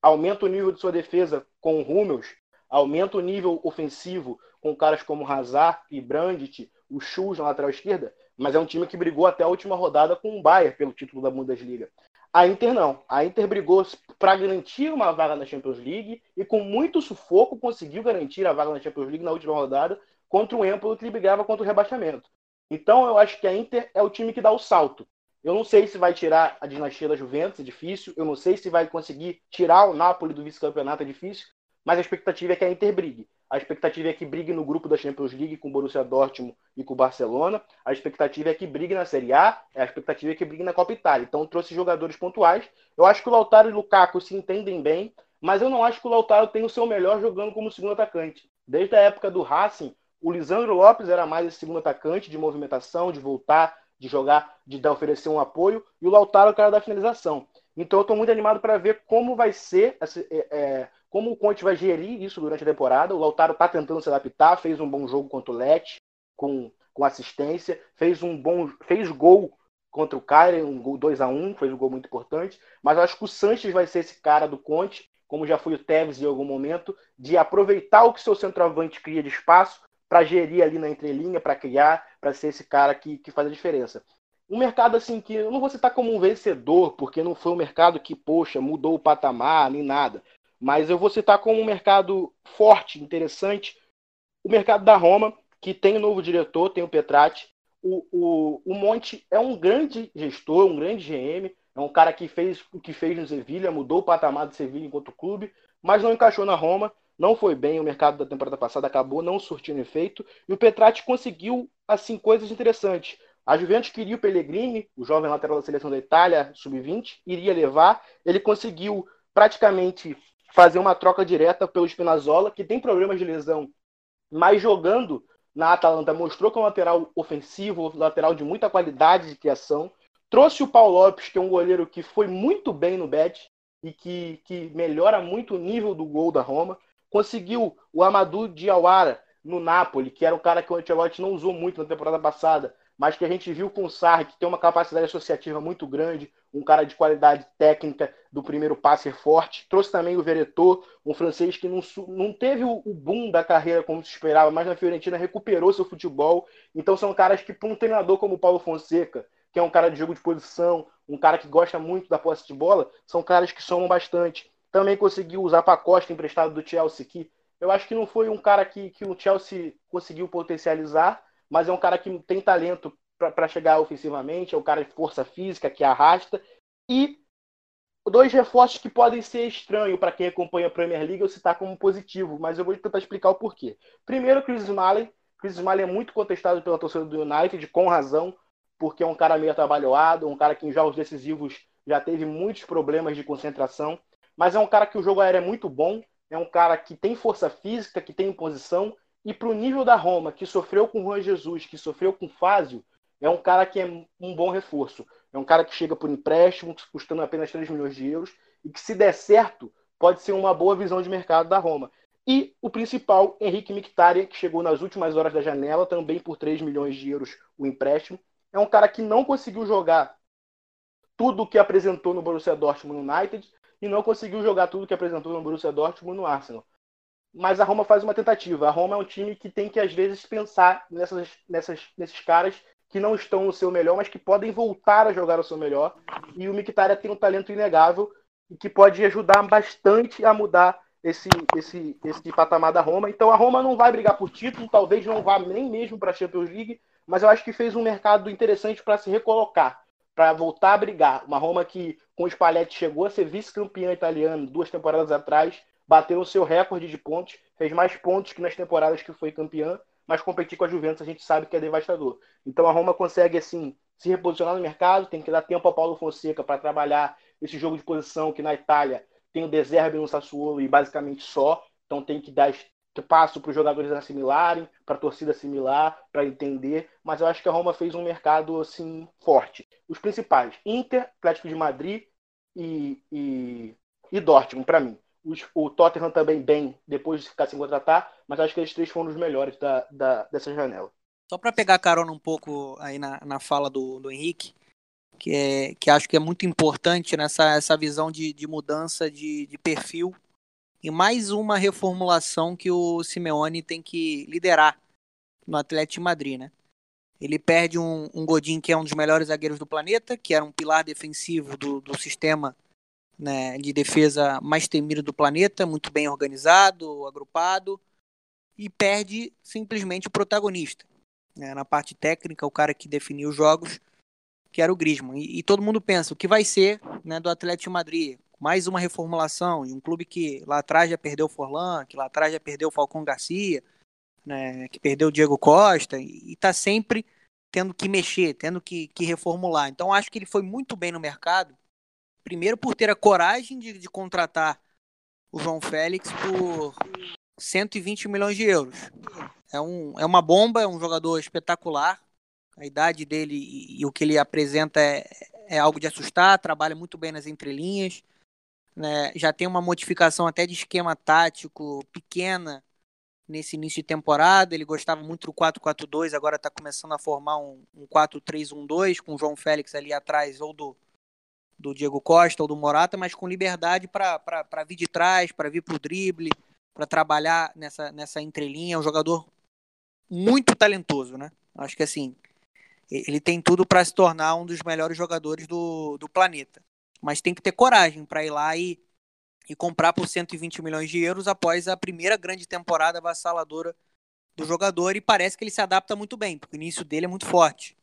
aumenta o nível de sua defesa com o Hummels, aumenta o nível ofensivo com caras como Hazard e Brandt, o Schulz na lateral esquerda, mas é um time que brigou até a última rodada com o Bayern pelo título da Bundesliga. A Inter não. A Inter brigou para garantir uma vaga na Champions League e com muito sufoco conseguiu garantir a vaga na Champions League na última rodada contra o Empoli que brigava contra o rebaixamento. Então eu acho que a Inter é o time que dá o salto. Eu não sei se vai tirar a dinastia da Juventus, é difícil. Eu não sei se vai conseguir tirar o Napoli do vice-campeonato, é difícil. Mas a expectativa é que a Inter brigue. A expectativa é que brigue no grupo da Champions League com o Borussia Dortmund e com o Barcelona. A expectativa é que brigue na Série A. A expectativa é que brigue na Copa Itália. Então trouxe jogadores pontuais. Eu acho que o Lautaro e o Lukaku se entendem bem, mas eu não acho que o Lautaro tem o seu melhor jogando como segundo atacante. Desde a época do Racing, o Lisandro Lopes era mais esse segundo atacante de movimentação, de voltar, de jogar, de dar, oferecer um apoio, e o Lautaro é o cara da finalização. Então eu estou muito animado para ver como vai ser essa, é, é, como o Conte vai gerir isso durante a temporada. O Lautaro está tentando se adaptar, fez um bom jogo contra o Leti, com, com assistência, fez um bom. fez gol contra o Caire, um gol 2 a 1 fez um gol muito importante. Mas acho que o Sanches vai ser esse cara do Conte, como já foi o Tevez em algum momento, de aproveitar o que seu centroavante cria de espaço para gerir ali na entrelinha, para criar, para ser esse cara que, que faz a diferença. Um mercado assim que eu não vou citar como um vencedor, porque não foi um mercado que, poxa, mudou o patamar, nem nada. Mas eu vou citar como um mercado forte, interessante, o mercado da Roma, que tem um novo diretor, tem o Petrati. O, o, o Monte é um grande gestor, um grande GM, é um cara que fez o que fez no Sevilha, mudou o patamar do Sevilha enquanto clube, mas não encaixou na Roma, não foi bem, o mercado da temporada passada acabou não surtindo efeito, e o Petrati conseguiu, assim, coisas interessantes. A Juventus queria o Pellegrini, o jovem lateral da seleção da Itália, sub-20, iria levar, ele conseguiu praticamente fazer uma troca direta pelo Spinazzola, que tem problemas de lesão, mas jogando na Atalanta mostrou que é um lateral ofensivo, lateral de muita qualidade de criação. Trouxe o Paulo Lopes, que é um goleiro que foi muito bem no Bet e que, que melhora muito o nível do gol da Roma. Conseguiu o Amadou Diawara no Napoli, que era um cara que o Ancelotti não usou muito na temporada passada, mas que a gente viu com o Sarri, que tem uma capacidade associativa muito grande, um cara de qualidade técnica do primeiro passe forte. Trouxe também o Veretout, um francês que não, não teve o boom da carreira como se esperava, mas na Fiorentina recuperou seu futebol. Então são caras que, para um treinador como o Paulo Fonseca, que é um cara de jogo de posição, um cara que gosta muito da posse de bola, são caras que somam bastante. Também conseguiu usar Pacosta emprestado do Chelsea, que eu acho que não foi um cara que, que o Chelsea conseguiu potencializar, mas é um cara que tem talento para chegar ofensivamente, é um cara de força física que arrasta. E dois reforços que podem ser estranhos para quem acompanha a Premier League eu citar como positivo, mas eu vou tentar explicar o porquê. Primeiro, Chris Smalling. Chris Smalling é muito contestado pela torcida do United, com razão, porque é um cara meio atabalhoado, um cara que em jogos decisivos já teve muitos problemas de concentração, mas é um cara que o jogo aéreo é muito bom, é um cara que tem força física, que tem imposição, e para o nível da Roma, que sofreu com Juan Jesus, que sofreu com Fázio, é um cara que é um bom reforço. É um cara que chega por empréstimo, custando apenas 3 milhões de euros, e que, se der certo, pode ser uma boa visão de mercado da Roma. E o principal, Henrique Mkhitaryan, que chegou nas últimas horas da janela, também por 3 milhões de euros o empréstimo. É um cara que não conseguiu jogar tudo o que apresentou no Borussia Dortmund United e não conseguiu jogar tudo o que apresentou no Borussia Dortmund no Arsenal. Mas a Roma faz uma tentativa. A Roma é um time que tem que, às vezes, pensar nessas, nessas, nesses caras que não estão no seu melhor, mas que podem voltar a jogar o seu melhor. E o Mkhitaryan tem um talento inegável e que pode ajudar bastante a mudar esse, esse, esse patamar da Roma. Então a Roma não vai brigar por título, talvez não vá nem mesmo para a Champions League, mas eu acho que fez um mercado interessante para se recolocar, para voltar a brigar. Uma Roma que, com o Spalletti, chegou a ser vice-campeã italiano duas temporadas atrás, bateu o seu recorde de pontos, fez mais pontos que nas temporadas que foi campeã mas competir com a Juventus a gente sabe que é devastador. Então a Roma consegue assim se reposicionar no mercado, tem que dar tempo ao Paulo Fonseca para trabalhar esse jogo de posição que na Itália tem o Deserve no Sassuolo e basicamente só, então tem que dar passo para os jogadores assimilarem, para a torcida assimilar, para entender, mas eu acho que a Roma fez um mercado assim forte. Os principais, Inter, Atlético de Madrid e, e, e Dortmund, para mim o Tottenham também bem depois de ficar sem contratar, mas acho que esses três foram os melhores da, da dessa janela. Só para pegar carona um pouco aí na, na fala do, do Henrique, que, é, que acho que é muito importante nessa essa visão de, de mudança de, de perfil e mais uma reformulação que o Simeone tem que liderar no Atlético de Madrid, né? Ele perde um, um Godin que é um dos melhores zagueiros do planeta, que era um pilar defensivo do, do sistema né, de defesa mais temido do planeta, muito bem organizado, agrupado, e perde simplesmente o protagonista. Né, na parte técnica, o cara que definiu os jogos, que era o Griezmann. E, e todo mundo pensa, o que vai ser né, do Atlético Madrid? Mais uma reformulação, e um clube que lá atrás já perdeu o Forlan, que lá atrás já perdeu o Falcão Garcia, né, que perdeu o Diego Costa, e está sempre tendo que mexer, tendo que, que reformular. Então acho que ele foi muito bem no mercado, Primeiro por ter a coragem de, de contratar o João Félix por 120 milhões de euros. É, um, é uma bomba, é um jogador espetacular. A idade dele e, e o que ele apresenta é, é algo de assustar, trabalha muito bem nas entrelinhas. Né? Já tem uma modificação até de esquema tático pequena nesse início de temporada. Ele gostava muito do 4-4-2, agora está começando a formar um, um 4-3-1-2 com o João Félix ali atrás ou do, do Diego Costa ou do Morata, mas com liberdade para vir de trás, para vir para o drible, para trabalhar nessa, nessa entrelinha. É um jogador muito talentoso, né? Acho que assim, ele tem tudo para se tornar um dos melhores jogadores do, do planeta. Mas tem que ter coragem para ir lá e, e comprar por 120 milhões de euros após a primeira grande temporada avassaladora do jogador. E parece que ele se adapta muito bem, porque o início dele é muito forte.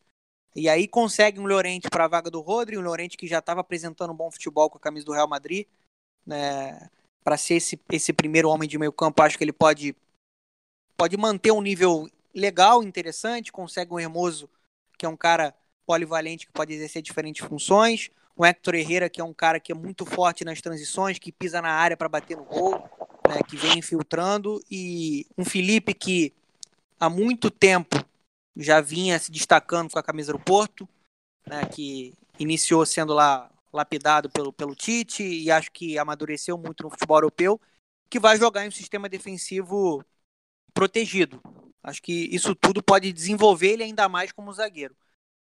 E aí consegue um Llorente para a vaga do Rodri, um Llorente que já estava apresentando um bom futebol com a camisa do Real Madrid, né? Para ser esse, esse primeiro homem de meio campo, acho que ele pode pode manter um nível legal, interessante, consegue um Hermoso, que é um cara polivalente que pode exercer diferentes funções, um Hector Herrera, que é um cara que é muito forte nas transições, que pisa na área para bater no gol, né, que vem infiltrando, e um Felipe que há muito tempo já vinha se destacando com a camisa do Porto, né, que iniciou sendo lá lapidado pelo, pelo Tite e acho que amadureceu muito no futebol europeu, que vai jogar em um sistema defensivo protegido. Acho que isso tudo pode desenvolver ele ainda mais como zagueiro.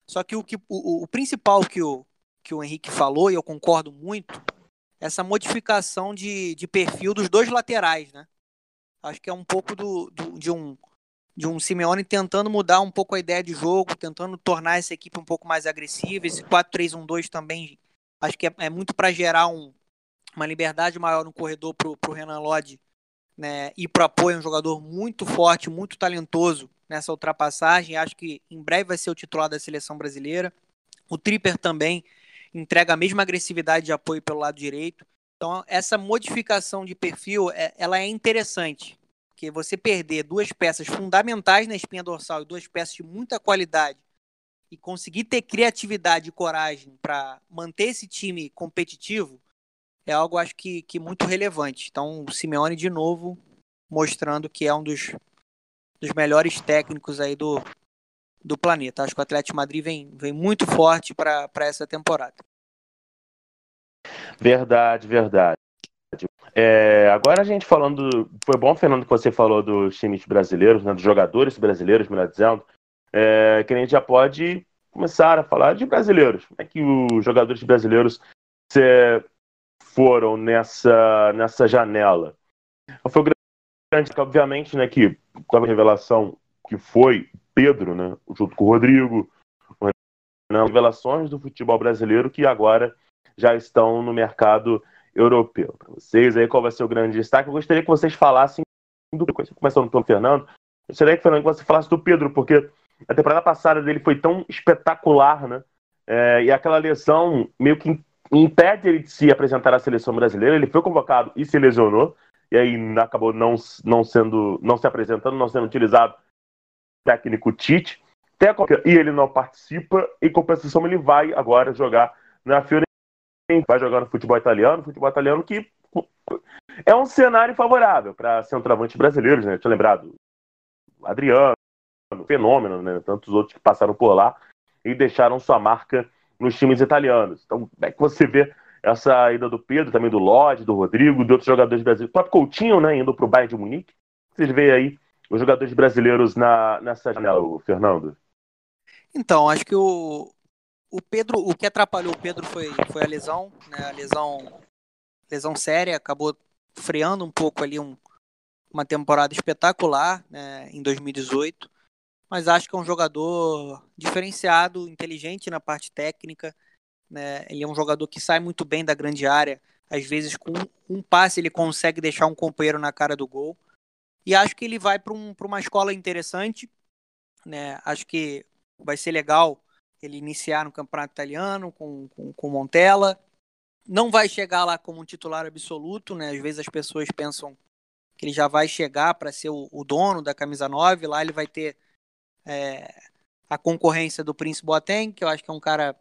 Só que o, que, o, o principal que o, que o Henrique falou, e eu concordo muito, essa modificação de, de perfil dos dois laterais, né? Acho que é um pouco do, do, de um de um Simeone tentando mudar um pouco a ideia de jogo, tentando tornar essa equipe um pouco mais agressiva. Esse 4-3-1-2 também acho que é, é muito para gerar um, uma liberdade maior no corredor para o Renan Lodge né, e para apoio. É um jogador muito forte, muito talentoso nessa ultrapassagem. Acho que em breve vai ser o titular da seleção brasileira. O Tripper também entrega a mesma agressividade de apoio pelo lado direito. Então, essa modificação de perfil, é, ela é interessante. Porque você perder duas peças fundamentais na espinha dorsal e duas peças de muita qualidade e conseguir ter criatividade e coragem para manter esse time competitivo é algo, acho que, que muito relevante. Então, o Simeone, de novo, mostrando que é um dos, dos melhores técnicos aí do, do planeta. Acho que o Atlético Madrid vem, vem muito forte para essa temporada. Verdade, verdade. É, agora a gente falando. Foi bom, Fernando, que você falou dos times brasileiros, né, dos jogadores brasileiros, melhor dizendo. É, que a gente já pode começar a falar de brasileiros. Como é que os jogadores brasileiros foram nessa, nessa janela? Foi grande, obviamente, né, que com a revelação que foi Pedro, né, junto com o Rodrigo, né, revelações do futebol brasileiro que agora já estão no mercado europeu. Para vocês aí, qual vai ser o grande destaque? Eu gostaria que vocês falassem do começando pelo Fernando. Eu gostaria que, Fernando, que você falasse do Pedro, porque a temporada passada dele foi tão espetacular, né? É, e aquela lesão meio que impede ele de se apresentar à seleção brasileira. Ele foi convocado e se lesionou, e aí acabou não, não sendo, não se apresentando, não sendo utilizado técnico Tite. E ele não participa, em compensação ele vai agora jogar na Fiorentina vai jogar no futebol italiano, futebol italiano que é um cenário favorável para centroavantes brasileiros, né? Tinha lembrado Adriano, Fenômeno, né? Tantos outros que passaram por lá e deixaram sua marca nos times italianos. Então, como é que você vê essa ida do Pedro, também do Lodge, do Rodrigo, de outros jogadores brasileiros? O próprio Coutinho, né? Indo para o Bayern de Munique. Vocês veem aí os jogadores brasileiros na, nessa janela, Fernando? Então, acho que o, o Pedro, o que atrapalhou o Pedro foi, foi a lesão, né? A lesão, lesão séria, acabou freando um pouco ali um, uma temporada espetacular né, em 2018. Mas acho que é um jogador diferenciado, inteligente na parte técnica. Né? Ele é um jogador que sai muito bem da grande área. Às vezes, com um passe, ele consegue deixar um companheiro na cara do gol. E acho que ele vai para um, uma escola interessante. Né? Acho que vai ser legal ele iniciar no campeonato italiano com, com, com Montella. Não vai chegar lá como um titular absoluto, né? Às vezes as pessoas pensam que ele já vai chegar para ser o, o, dono da camisa 9. Lá ele vai ter é, a concorrência do Príncipe Boateng, que eu acho que é um cara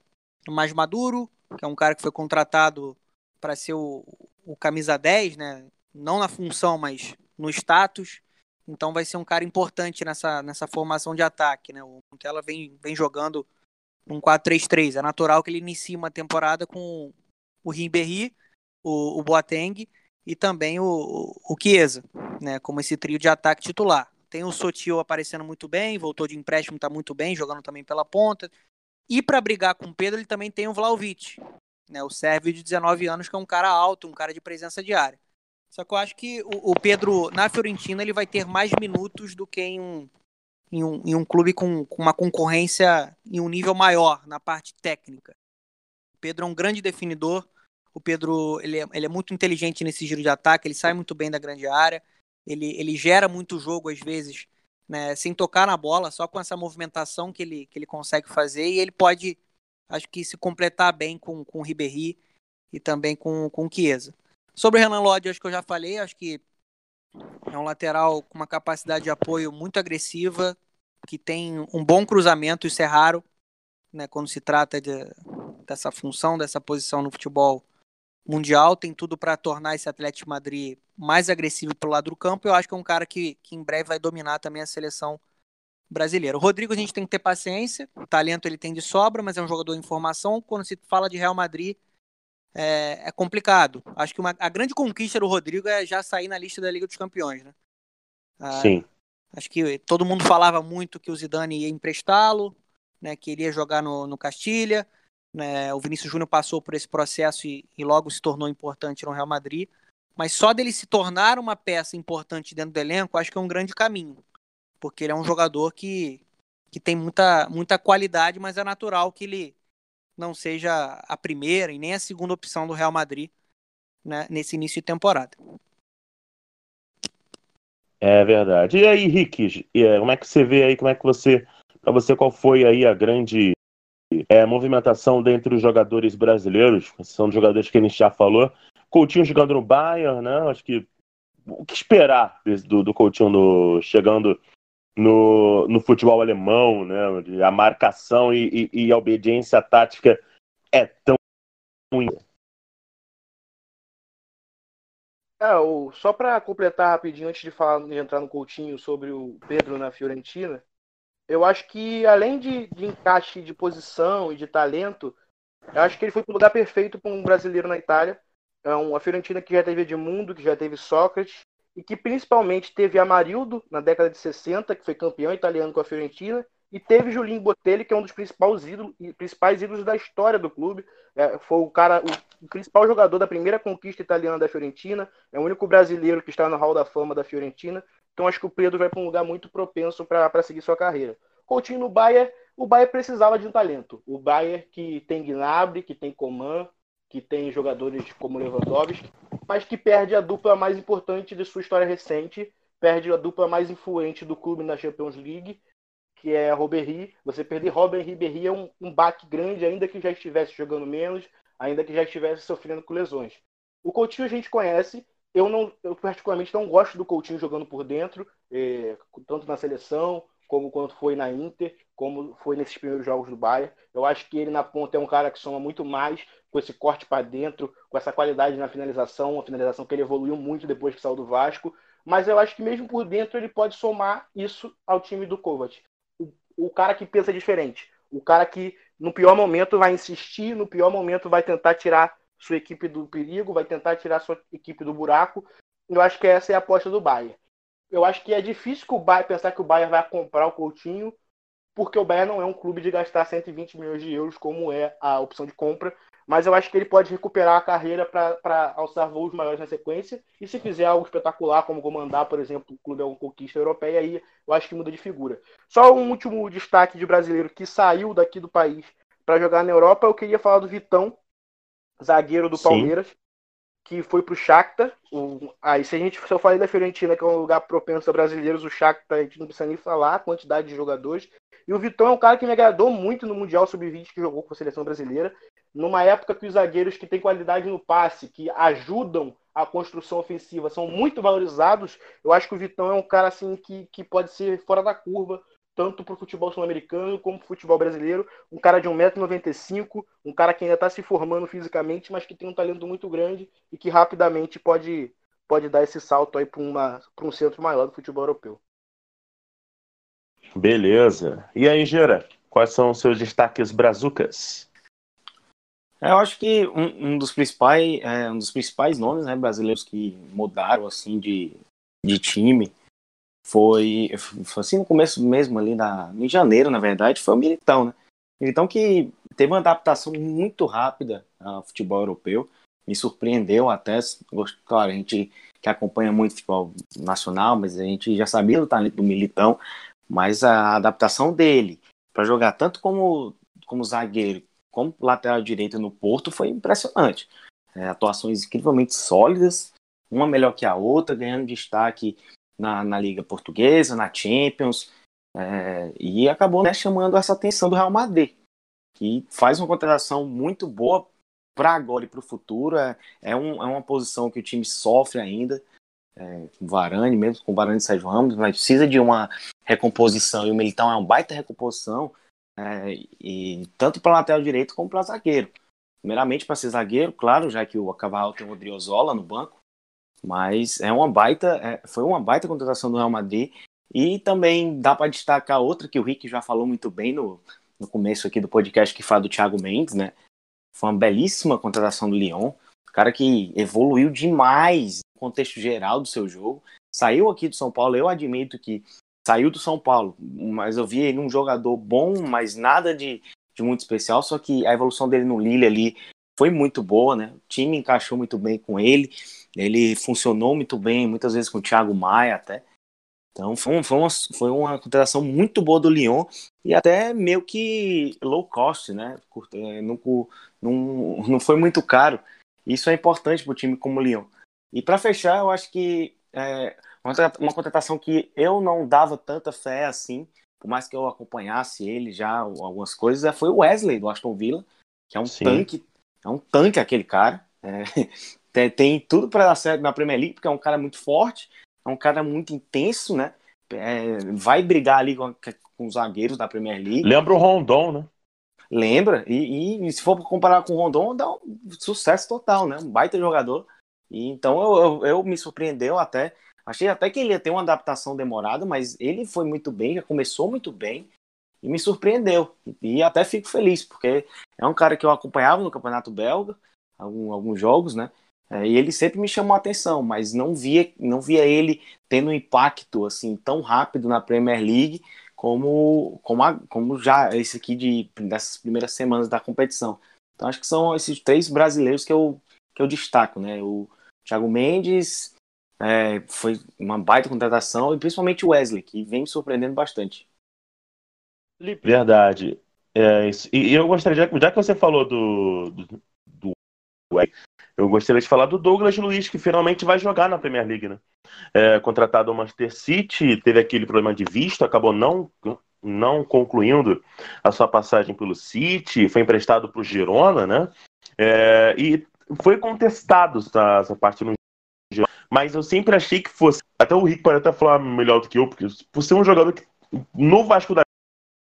mais maduro, que é um cara que foi contratado para ser o, o camisa 10, né? Não na função, mas no status. Então vai ser um cara importante nessa, nessa formação de ataque, né? O Montella vem, vem jogando num 4-3-3. É natural que ele inicie uma temporada com o Ribéry, o, o Boateng e também o, o Chiesa, né, como esse trio de ataque titular. Tem o Sotil aparecendo muito bem, voltou de empréstimo, está muito bem, jogando também pela ponta. E para brigar com o Pedro, ele também tem o Vlaovic, né, o sérvio de 19 anos, que é um cara alto, um cara de presença diária. Só que eu acho que o, o Pedro, na Fiorentina, ele vai ter mais minutos do que em um, em um, em um clube com, com uma concorrência em um nível maior na parte técnica. O Pedro é um grande definidor. O Pedro ele é, ele é muito inteligente nesse giro de ataque, ele sai muito bem da grande área, ele, ele gera muito jogo às vezes, né, sem tocar na bola, só com essa movimentação que ele, que ele consegue fazer e ele pode, acho que, se completar bem com, com o Ribéry e também com, com o Chiesa. Sobre o Renan Lodge, acho que eu já falei, acho que é um lateral com uma capacidade de apoio muito agressiva, que tem um bom cruzamento, isso é raro, né, quando se trata de, dessa função, dessa posição no futebol mundial. Tem tudo para tornar esse Atlético Madrid mais agressivo pelo lado do campo. Eu acho que é um cara que, que em breve vai dominar também a seleção brasileira. O Rodrigo a gente tem que ter paciência, o talento ele tem de sobra, mas é um jogador em formação. Quando se fala de Real Madrid, é, é complicado. Acho que uma, a grande conquista do Rodrigo é já sair na lista da Liga dos Campeões, né? Ah, Sim. Acho que todo mundo falava muito que o Zidane ia emprestá-lo, né, que iria jogar no, no Castilha. Né, o Vinícius Júnior passou por esse processo e, e logo se tornou importante no Real Madrid. Mas só dele se tornar uma peça importante dentro do elenco, acho que é um grande caminho. Porque ele é um jogador que, que tem muita, muita qualidade, mas é natural que ele não seja a primeira e nem a segunda opção do Real Madrid né, nesse início de temporada. É verdade. E aí, Rick, como é que você vê aí, como é que você, para você, qual foi aí a grande é, movimentação dentre os jogadores brasileiros? São jogadores que a gente já falou, Coutinho jogando no Bayern, né? Acho que o que esperar do, do Coutinho no, chegando no, no futebol alemão, né? A marcação e, e, e a obediência tática é tão ruim. É, o, só para completar rapidinho, antes de, falar, de entrar no Coutinho sobre o Pedro na Fiorentina, eu acho que além de, de encaixe de posição e de talento, eu acho que ele foi o lugar perfeito para um brasileiro na Itália. É uma Fiorentina que já teve Edmundo, que já teve Sócrates, e que principalmente teve Amarildo na década de 60, que foi campeão italiano com a Fiorentina, e teve Julinho Botelli, que é um dos principais ídolos, principais ídolos da história do clube. É, foi o cara, o, principal jogador da primeira conquista italiana da Fiorentina, é o único brasileiro que está no Hall da Fama da Fiorentina. Então acho que o Pedro vai para um lugar muito propenso para seguir sua carreira. Coutinho no Bayern, o Bayern precisava de um talento. O Bayern que tem Gnabry, que tem Coman, que tem jogadores como Lewandowski, mas que perde a dupla mais importante de sua história recente, perde a dupla mais influente do clube na Champions League, que é Robert Você perder Robert Ribéry é um, um baque grande, ainda que já estivesse jogando menos, ainda que já estivesse sofrendo com lesões. O Coutinho a gente conhece, eu não, eu particularmente não gosto do Coutinho jogando por dentro, é, tanto na seleção como quando foi na Inter, como foi nesses primeiros jogos do Bayern. Eu acho que ele na ponta é um cara que soma muito mais com esse corte para dentro, com essa qualidade na finalização, uma finalização que ele evoluiu muito depois que saiu do Vasco. Mas eu acho que mesmo por dentro ele pode somar isso ao time do Kovac. O, o cara que pensa diferente, o cara que no pior momento vai insistir, no pior momento vai tentar tirar sua equipe do perigo, vai tentar tirar sua equipe do buraco. Eu acho que essa é a aposta do Bayern. Eu acho que é difícil que o Bayern pensar que o Bayern vai comprar o Coutinho, porque o Bayern não é um clube de gastar 120 milhões de euros como é a opção de compra mas eu acho que ele pode recuperar a carreira para alçar voos maiores na sequência. E se fizer algo espetacular, como comandar, por exemplo, o clube alguma conquista europeia, aí eu acho que muda de figura. Só um último destaque de brasileiro que saiu daqui do país para jogar na Europa, eu queria falar do Vitão, zagueiro do Sim. Palmeiras, que foi para o Shakhtar. O, aí, se a gente se eu falei da Fiorentina, que é um lugar propenso a brasileiros, o Shakhtar a gente não precisa nem falar a quantidade de jogadores. E o Vitão é um cara que me agradou muito no Mundial Sub-20 que jogou com a seleção brasileira numa época que os zagueiros que têm qualidade no passe, que ajudam a construção ofensiva, são muito valorizados, eu acho que o Vitão é um cara assim que, que pode ser fora da curva, tanto para o futebol sul-americano como para o futebol brasileiro. Um cara de 1,95m, um cara que ainda está se formando fisicamente, mas que tem um talento muito grande e que rapidamente pode, pode dar esse salto aí para um centro maior do futebol europeu. Beleza. E aí, Gera, quais são os seus destaques brazucas? É, eu acho que um, um dos principais, é, um dos principais nomes né, brasileiros que mudaram assim de, de time foi, foi assim no começo mesmo ali na, em janeiro, na verdade, foi o Militão, né? Militão que teve uma adaptação muito rápida ao futebol europeu, me surpreendeu até, claro, a gente que acompanha muito futebol nacional, mas a gente já sabia do talento do Militão, mas a adaptação dele para jogar tanto como como zagueiro como lateral direito no Porto foi impressionante. É, atuações incrivelmente sólidas, uma melhor que a outra, ganhando destaque na, na Liga Portuguesa, na Champions, é, e acabou né, chamando essa atenção do Real Madrid, que faz uma contratação muito boa para agora e para o futuro. É, é, um, é, uma posição que o time sofre ainda, é, com Varane, mesmo com Varane e Sérgio Ramos, mas precisa de uma recomposição, e o Militão é uma baita recomposição, é, e tanto para lateral direito como para zagueiro. Primeiramente para ser zagueiro, claro, já que o Cavarral tem o Odriozola no banco, mas é uma baita, é, foi uma baita contratação do Real Madrid e também dá para destacar outra que o Rick já falou muito bem no, no começo aqui do podcast que fala do Thiago Mendes, né? Foi uma belíssima contratação do Lyon, cara que evoluiu demais no contexto geral do seu jogo. Saiu aqui do São Paulo, eu admito que saiu do São Paulo, mas eu vi ele um jogador bom, mas nada de, de muito especial, só que a evolução dele no Lille ali foi muito boa, né? O time encaixou muito bem com ele, ele funcionou muito bem, muitas vezes com o Thiago Maia até. Então foi, um, foi, uma, foi uma contratação muito boa do Lyon e até meio que low cost, né? É, não, não, não foi muito caro. Isso é importante para o time como o Lyon. E para fechar, eu acho que é, uma contratação que eu não dava tanta fé assim, por mais que eu acompanhasse ele já algumas coisas, é, foi o Wesley do Aston Villa, que é um Sim. tanque, é um tanque aquele cara. É, tem, tudo para dar certo na Premier League, porque é um cara muito forte, é um cara muito intenso, né? É, vai brigar ali com, com, os zagueiros da Premier League. Lembra o Rondon, né? Lembra, e, e, e se for comparar com o Rondon, dá um sucesso total, né? Um baita jogador. E, então eu, eu, eu me surpreendeu até Achei até que ele ia ter uma adaptação demorada, mas ele foi muito bem, já começou muito bem e me surpreendeu. E até fico feliz, porque é um cara que eu acompanhava no Campeonato Belga, algum, alguns jogos, né? É, e ele sempre me chamou a atenção, mas não via, não via ele tendo um impacto assim tão rápido na Premier League como, como, a, como já esse aqui de, dessas primeiras semanas da competição. Então acho que são esses três brasileiros que eu, que eu destaco, né? O Thiago Mendes, é, foi uma baita contratação e principalmente o Wesley, que vem me surpreendendo bastante. Verdade. É, e eu gostaria, já, que você falou do, do, do, eu gostaria de falar do Douglas Luiz, que finalmente vai jogar na Premier League, né? É, contratado ao Manchester City, teve aquele problema de visto, acabou não, não concluindo a sua passagem pelo City, foi emprestado para o Girona, né? É, e foi contestado essa, parte no mas eu sempre achei que fosse. Até o Rick pode até falar melhor do que eu, porque por ser um jogador que no Vasco da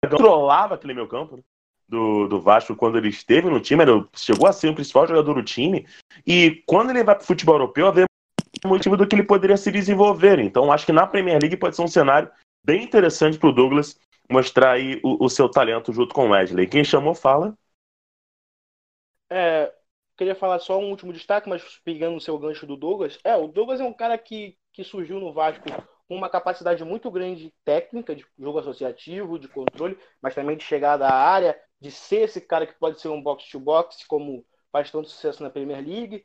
controlava aquele meu campo né, do, do Vasco quando ele esteve no time, ele chegou a ser o principal jogador do time. E quando ele vai para o futebol europeu, havia motivo do que ele poderia se desenvolver. Então acho que na Premier League pode ser um cenário bem interessante para o Douglas mostrar aí o, o, seu talento junto com o Wesley. Quem chamou, fala. É, queria falar só um último destaque, mas pegando o seu gancho do Douglas. É, o Douglas é um cara que, que surgiu no Vasco com uma capacidade muito grande técnica, de jogo associativo, de controle, mas também de chegada à área, de ser esse cara que pode ser um box-to-box, como faz tanto sucesso na Premier League.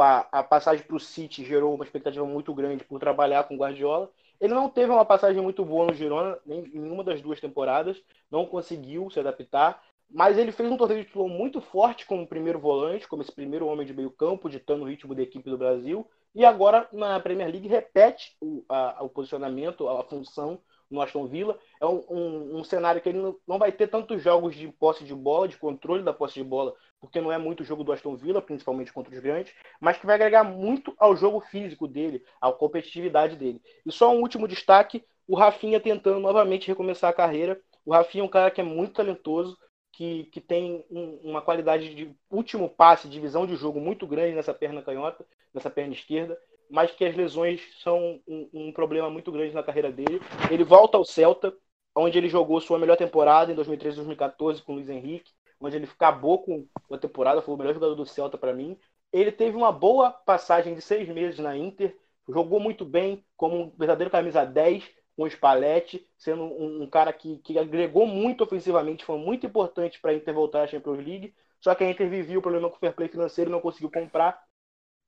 A, a, passagem para o City gerou uma expectativa muito grande por trabalhar com Guardiola. Ele não teve uma passagem muito boa no Girona, nem em nenhuma das duas temporadas, não conseguiu se adaptar. Mas ele fez um torneio de título muito forte como primeiro volante, como esse primeiro homem de meio campo, ditando o ritmo da equipe do Brasil. E agora na Premier League repete o, a, o posicionamento, a, função no Aston Villa. É um, um, um, cenário que ele não, não vai ter tantos jogos de posse de bola, de controle da posse de bola, porque não é muito o jogo do Aston Villa, principalmente contra os grandes, mas que vai agregar muito ao jogo físico dele, à competitividade dele. E só um último destaque: o Rafinha tentando novamente recomeçar a carreira. O Rafinha é um cara que é muito talentoso, que, que tem um, uma qualidade de último passe, de visão de jogo muito grande nessa perna canhota, nessa perna esquerda, mas que as lesões são um, um problema muito grande na carreira dele. Ele volta ao Celta, onde ele jogou sua melhor temporada em 2013 2014 com o Luiz Henrique, onde ele acabou com a temporada, foi o melhor jogador do Celta para mim. Ele teve uma boa passagem de seis meses na Inter, jogou muito bem como um verdadeiro camisa 10, com o Spalletti, sendo um, um, cara que, que agregou muito ofensivamente, foi muito importante para a Inter voltar à Champions League. Só que a Inter vivia o problema com o fair play financeiro não conseguiu comprar.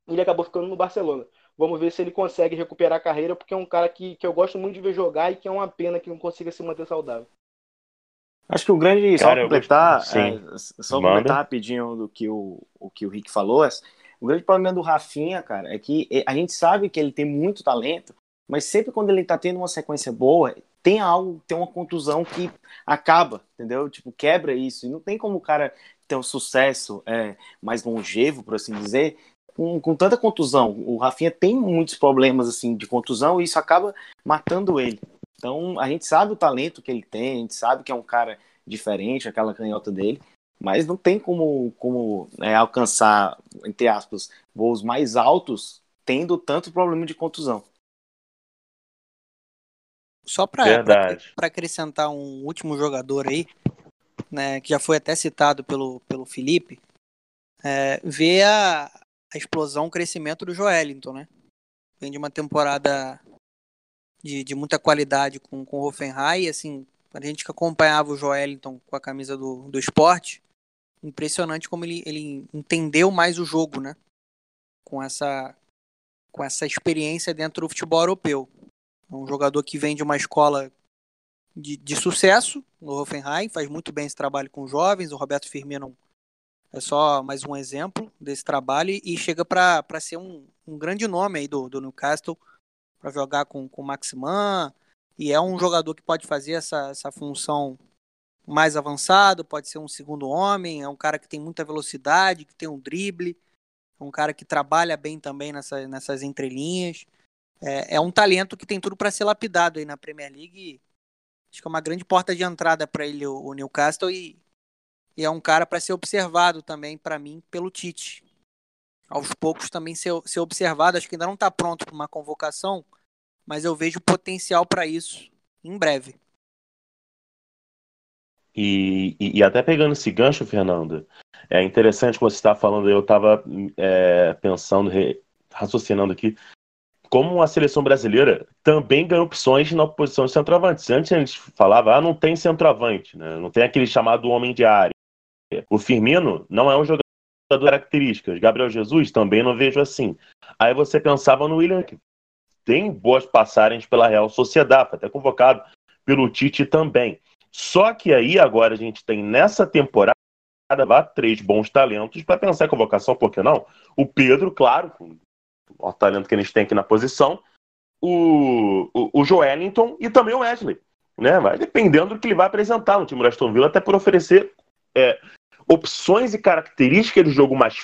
E ele acabou ficando no Barcelona. Vamos ver se ele consegue recuperar a carreira, porque é um cara que, que eu gosto muito de ver jogar e que é uma pena que não consiga se manter saudável. Acho que o grande. Cara, só completar, é, só completar rapidinho do que o, o que o Rick falou. É, o grande problema do Rafinha, cara, é que a gente sabe que ele tem muito talento, mas sempre quando ele tá tendo uma sequência boa, tem algo, tem uma contusão que acaba, entendeu? Tipo, quebra isso. E não tem como o cara ter um sucesso é, mais longevo, por assim dizer, com, com tanta contusão. O Rafinha tem muitos problemas assim de contusão e isso acaba matando ele. Então a gente sabe o talento que ele tem, a gente sabe que é um cara diferente, aquela canhota dele, mas não tem como, como é, alcançar, entre aspas, voos mais altos tendo tanto problema de contusão. Só para acrescentar um último jogador aí, né, que já foi até citado pelo, pelo Felipe, é, ver a, a explosão, o crescimento do Joelinton, né? Vem de uma temporada de, de muita qualidade com, com o Hoffenheim. Assim, a gente que acompanhava o Joelinton com a camisa do, do esporte, impressionante como ele, ele entendeu mais o jogo, né? Com essa, com essa experiência dentro do futebol europeu. É um jogador que vem de uma escola de, de sucesso no Hoffenheim, faz muito bem esse trabalho com jovens. O Roberto Firmino é só mais um exemplo desse trabalho e chega para ser um, um grande nome aí do, do Newcastle para jogar com, com o Maximan. E é um jogador que pode fazer essa, essa função mais avançado, pode ser um segundo homem, é um cara que tem muita velocidade, que tem um drible, é um cara que trabalha bem também nessa, nessas entrelinhas. É, é um talento que tem tudo para ser lapidado aí na Premier League. Acho que é uma grande porta de entrada para ele, o, o, Newcastle, e, e é um cara para ser observado também, para mim, pelo Tite. Aos poucos também ser, ser observado, acho que ainda não está pronto para uma convocação, mas eu vejo potencial para isso em breve. E, e, e, até pegando esse gancho, Fernando, é interessante como você está falando, eu estava é, pensando, raciocinando aqui, como a seleção brasileira também ganha opções na posição de centroavante. Antes a gente falava, ah, não tem centroavante, né? não tem aquele chamado homem de área. O Firmino não é um jogador de características. Gabriel Jesus também não vejo assim. Aí você pensava no William, que tem boas passagens pela Real Sociedade, até convocado pelo Tite também. Só que aí agora a gente tem nessa temporada três bons talentos para pensar em convocação, por que não? O Pedro, claro, o talento que a gente tem aqui na posição, o, o, o Joelinton e também o Wesley. Né? Vai dependendo do que ele vai apresentar no time do Aston Villa, até por oferecer é, opções e características de jogo mais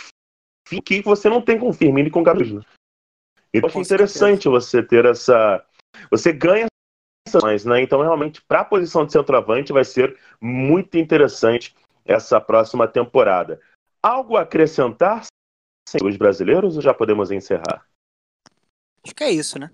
fino que você não tem com o Firmino e com o Gabriel. Então, acho interessante você ter essa. Você ganha né? Então, realmente, para a posição de centroavante, vai ser muito interessante essa próxima temporada. Algo a acrescentar os brasileiros ou já podemos encerrar? Acho que é isso, né?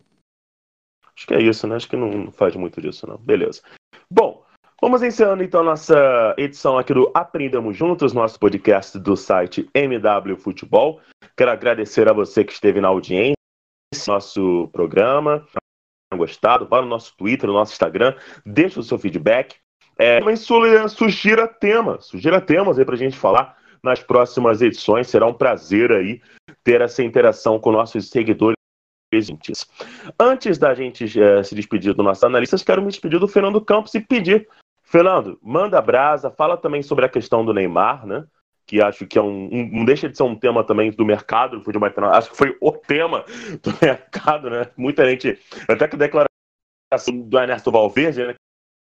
Acho que é isso, né? Acho que não faz muito disso, não. Beleza. Bom, vamos encerrando então nossa edição aqui do Aprendamos Juntos, nosso podcast do site MW Futebol. Quero agradecer a você que esteve na audiência, nosso programa gostado, vá no nosso Twitter, no nosso Instagram, deixa o seu feedback. É, também sugira tema, sugira temas aí pra gente falar nas próximas edições. Será um prazer aí ter essa interação com nossos seguidores. Antes da gente é, se despedir dos nossos analistas, quero me despedir do Fernando Campos e pedir, Fernando, manda brasa, fala também sobre a questão do Neymar, né? que acho que é um, um, não deixa de ser um tema também do mercado do futebol internacional. Acho que foi o tema do mercado, né? Muita gente, até que a declaração do Ernesto Valverde, né?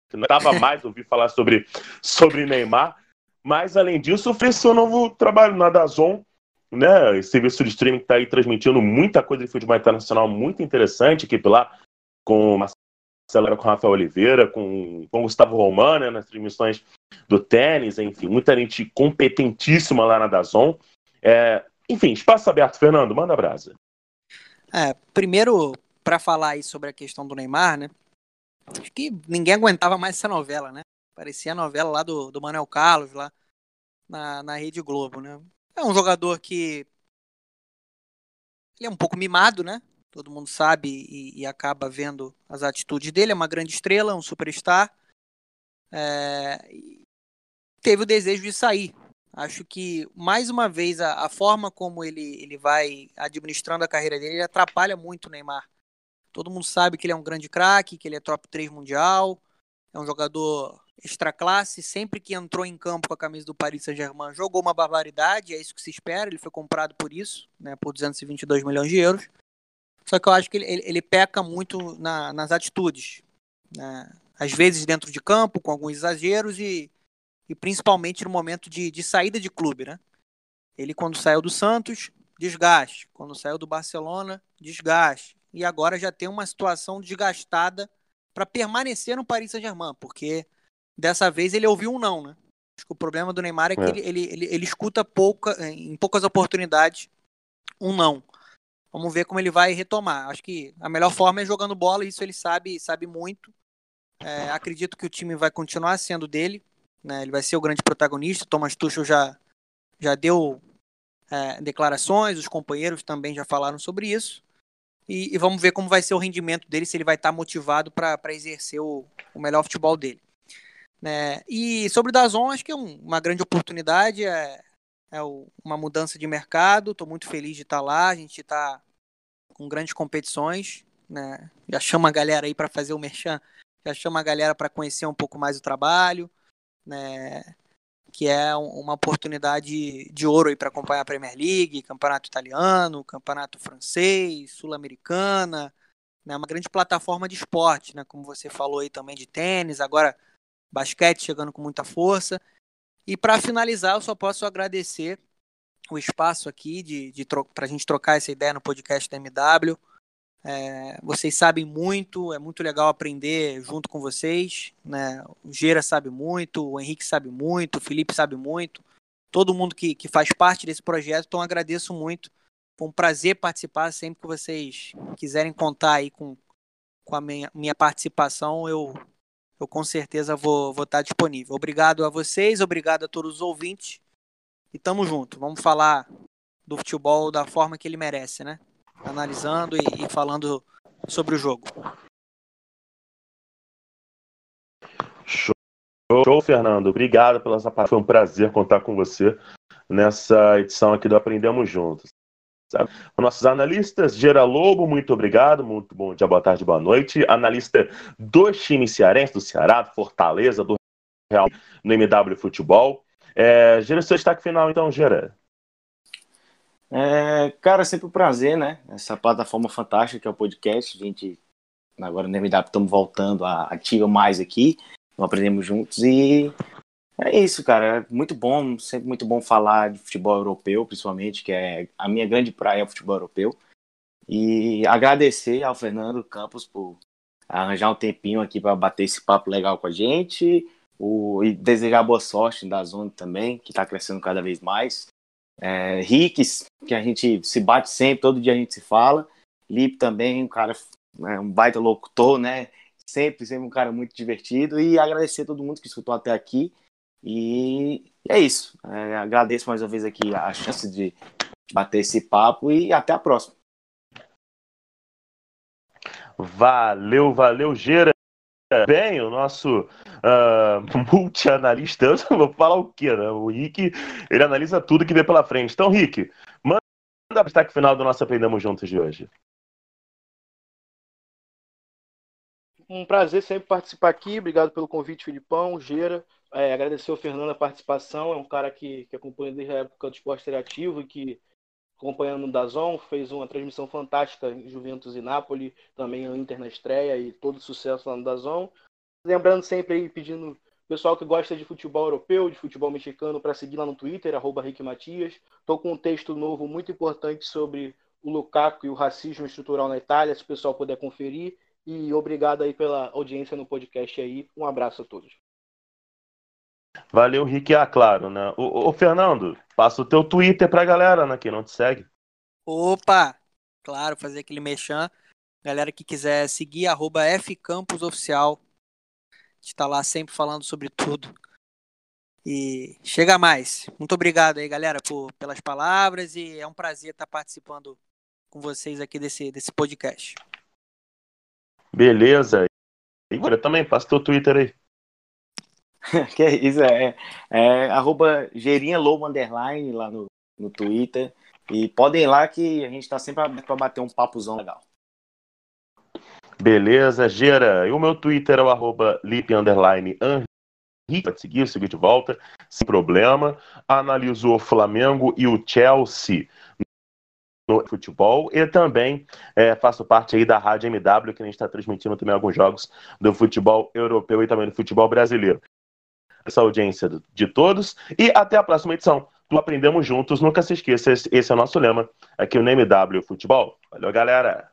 Que não estava mais ouvir falar sobre, sobre Neymar. Mas, além disso, ofereceu um novo trabalho na Dazon, né? Esse serviço de streaming que está aí transmitindo muita coisa de futebol internacional muito interessante, equipe lá com Marcelo com Rafael Oliveira, com, com Gustavo Romano, né, nas transmissões do tênis, enfim, muita gente competentíssima lá na Dazon. É, enfim, espaço aberto, Fernando, manda brasa. É, primeiro, para falar aí sobre a questão do Neymar, né? Acho que ninguém aguentava mais essa novela, né? Parecia a novela lá do, do Manuel Carlos, lá na, na Rede Globo, né? É um jogador que. Ele é um pouco mimado, né? Todo mundo sabe e, e acaba vendo as atitudes dele. É uma grande estrela, um superstar. É, teve o desejo de sair. Acho que, mais uma vez, a, a, forma como ele, ele vai administrando a carreira dele atrapalha muito o Neymar. Todo mundo sabe que ele é um grande craque, que ele é top 3 mundial, é um jogador extra classe. Sempre que entrou em campo com a camisa do Paris Saint-Germain, jogou uma barbaridade, é isso que se espera. Ele foi comprado por isso, né, por 222 milhões de euros. Só que eu acho que ele, ele, peca muito na, nas atitudes. Né? Às vezes dentro de campo, com alguns exageros, e e principalmente no momento de, de saída de clube, né? Ele quando saiu do Santos, desgaste, quando saiu do Barcelona, desgaste, e agora já tem uma situação desgastada para permanecer no Paris Saint-Germain, porque dessa vez ele ouviu um não, né? Acho que o problema do Neymar é que é. Ele, ele, ele, ele, escuta pouca, em poucas oportunidades um não. Vamos ver como ele vai retomar. Acho que a melhor forma é jogando bola, isso ele sabe, sabe muito. É, acredito que o time vai continuar sendo dele, né? Ele vai ser o grande protagonista. Thomas Tuchel já, já deu é, declarações, os companheiros também já falaram sobre isso. E, e, vamos ver como vai ser o rendimento dele, se ele vai estar motivado para exercer o, o, melhor futebol dele. Né? E sobre o Dazon, acho que é um, uma grande oportunidade, é, é o, uma mudança de mercado. Estou muito feliz de estar lá. A gente está com grandes competições. Né? Já chama a galera aí para fazer o merchan, já chama a galera para conhecer um pouco mais o trabalho. Né? que é uma oportunidade de ouro aí para acompanhar a Premier League, campeonato italiano, campeonato francês, sul-americana, né, uma grande plataforma de esporte, né, como você falou aí também de tênis, agora basquete chegando com muita força. E para finalizar, eu só posso agradecer o espaço aqui de, de para a gente trocar essa ideia no podcast da MW. É, vocês sabem muito, é muito legal aprender junto com vocês. Né? O Gera sabe muito, o Henrique sabe muito, o Felipe sabe muito. Todo mundo que, que faz parte desse projeto, então agradeço muito. Foi um prazer participar. Sempre que vocês quiserem contar aí com, com a minha, minha participação, eu, eu com certeza vou, vou estar disponível. Obrigado a vocês, obrigado a todos os ouvintes. E tamo junto. Vamos falar do futebol da forma que ele merece, né? analisando e, e falando sobre o jogo. Show, Show, Fernando. Obrigado pela sua parte. Foi um prazer contar com você nessa edição aqui do Aprendemos Juntos. Sabe? Nossos analistas, Gera Lobo, muito obrigado, muito bom dia, boa tarde, boa noite. Analista dos times cearenses, do Ceará, do Fortaleza, do Real, no MW Futebol. É, Gera, seu destaque final, então, Gera. É, cara, é sempre um prazer, né? Essa plataforma fantástica que é o podcast. A gente, agora no MW, estamos voltando a ativa mais aqui. Aprendemos juntos e é isso, cara. É muito bom, sempre muito bom falar de futebol europeu, principalmente, que é a minha grande praia é o futebol europeu. E agradecer ao Fernando Campos por arranjar um tempinho aqui para bater esse papo legal com a gente. O, e desejar boa sorte da Zona também, que está crescendo cada vez mais. É, Ricks, que a gente se bate sempre, todo dia a gente se fala. Lip também, um cara, é, um baita locutor, né? Sempre, sempre um cara muito divertido. E agradecer a todo mundo que escutou até aqui. E é isso. É, agradeço mais uma vez aqui a chance de bater esse papo e até a próxima. Valeu, valeu, Gera. Bem, o nosso uh, multi-analista, eu vou falar o quê, né? O Rick, ele analisa tudo que vê pela frente. Então, Rick, manda o destaque final do nosso Aprendemos Juntos de hoje. Um prazer sempre participar aqui. Obrigado pelo convite, Filipão, Gera. É, agradecer ao Fernando a participação. É um cara que, que acompanha desde a época do esporte interativo e que acompanhando o Dazon, fez uma transmissão fantástica em Juventus e Napoli, também o Inter na estreia e todo sucesso lá no Dazon. Lembrando sempre aí, pedindo pessoal que gosta de futebol europeu, de futebol mexicano, para seguir lá no Twitter, arroba Rick Matias. Estou com um texto novo muito importante sobre o Lukaku e o racismo estrutural na Itália, se o pessoal puder conferir. E obrigado aí pela audiência no podcast aí. Um abraço a todos. Valeu, Rick. Ah, claro, né? Ô, ô, Fernando, passa o teu Twitter pra galera, né? Que não te segue. Opa! Claro, fazer aquele mexão. Galera que quiser seguir, arroba fcampusoficial. A gente tá lá sempre falando sobre tudo. E chega mais. Muito obrigado aí, galera, por, pelas palavras. E é um prazer estar participando com vocês aqui desse, desse podcast. Beleza. Igor, também passa teu Twitter aí. que é isso, é, é arroba Gerinha Lobo Underline lá no, no Twitter. E podem ir lá que a gente está sempre para bater um papuzão legal. Beleza, Gera. E o meu Twitter é o arroba underline. Pode seguir, seguir de volta, sem problema. Analisou o Flamengo e o Chelsea no futebol e também é, faço parte aí da Rádio MW, que a gente está transmitindo também alguns jogos do futebol europeu e também do futebol brasileiro essa audiência de todos e até a próxima edição do Aprendemos Juntos. Nunca se esqueça, esse é o nosso lema aqui no MW Futebol. Valeu, galera!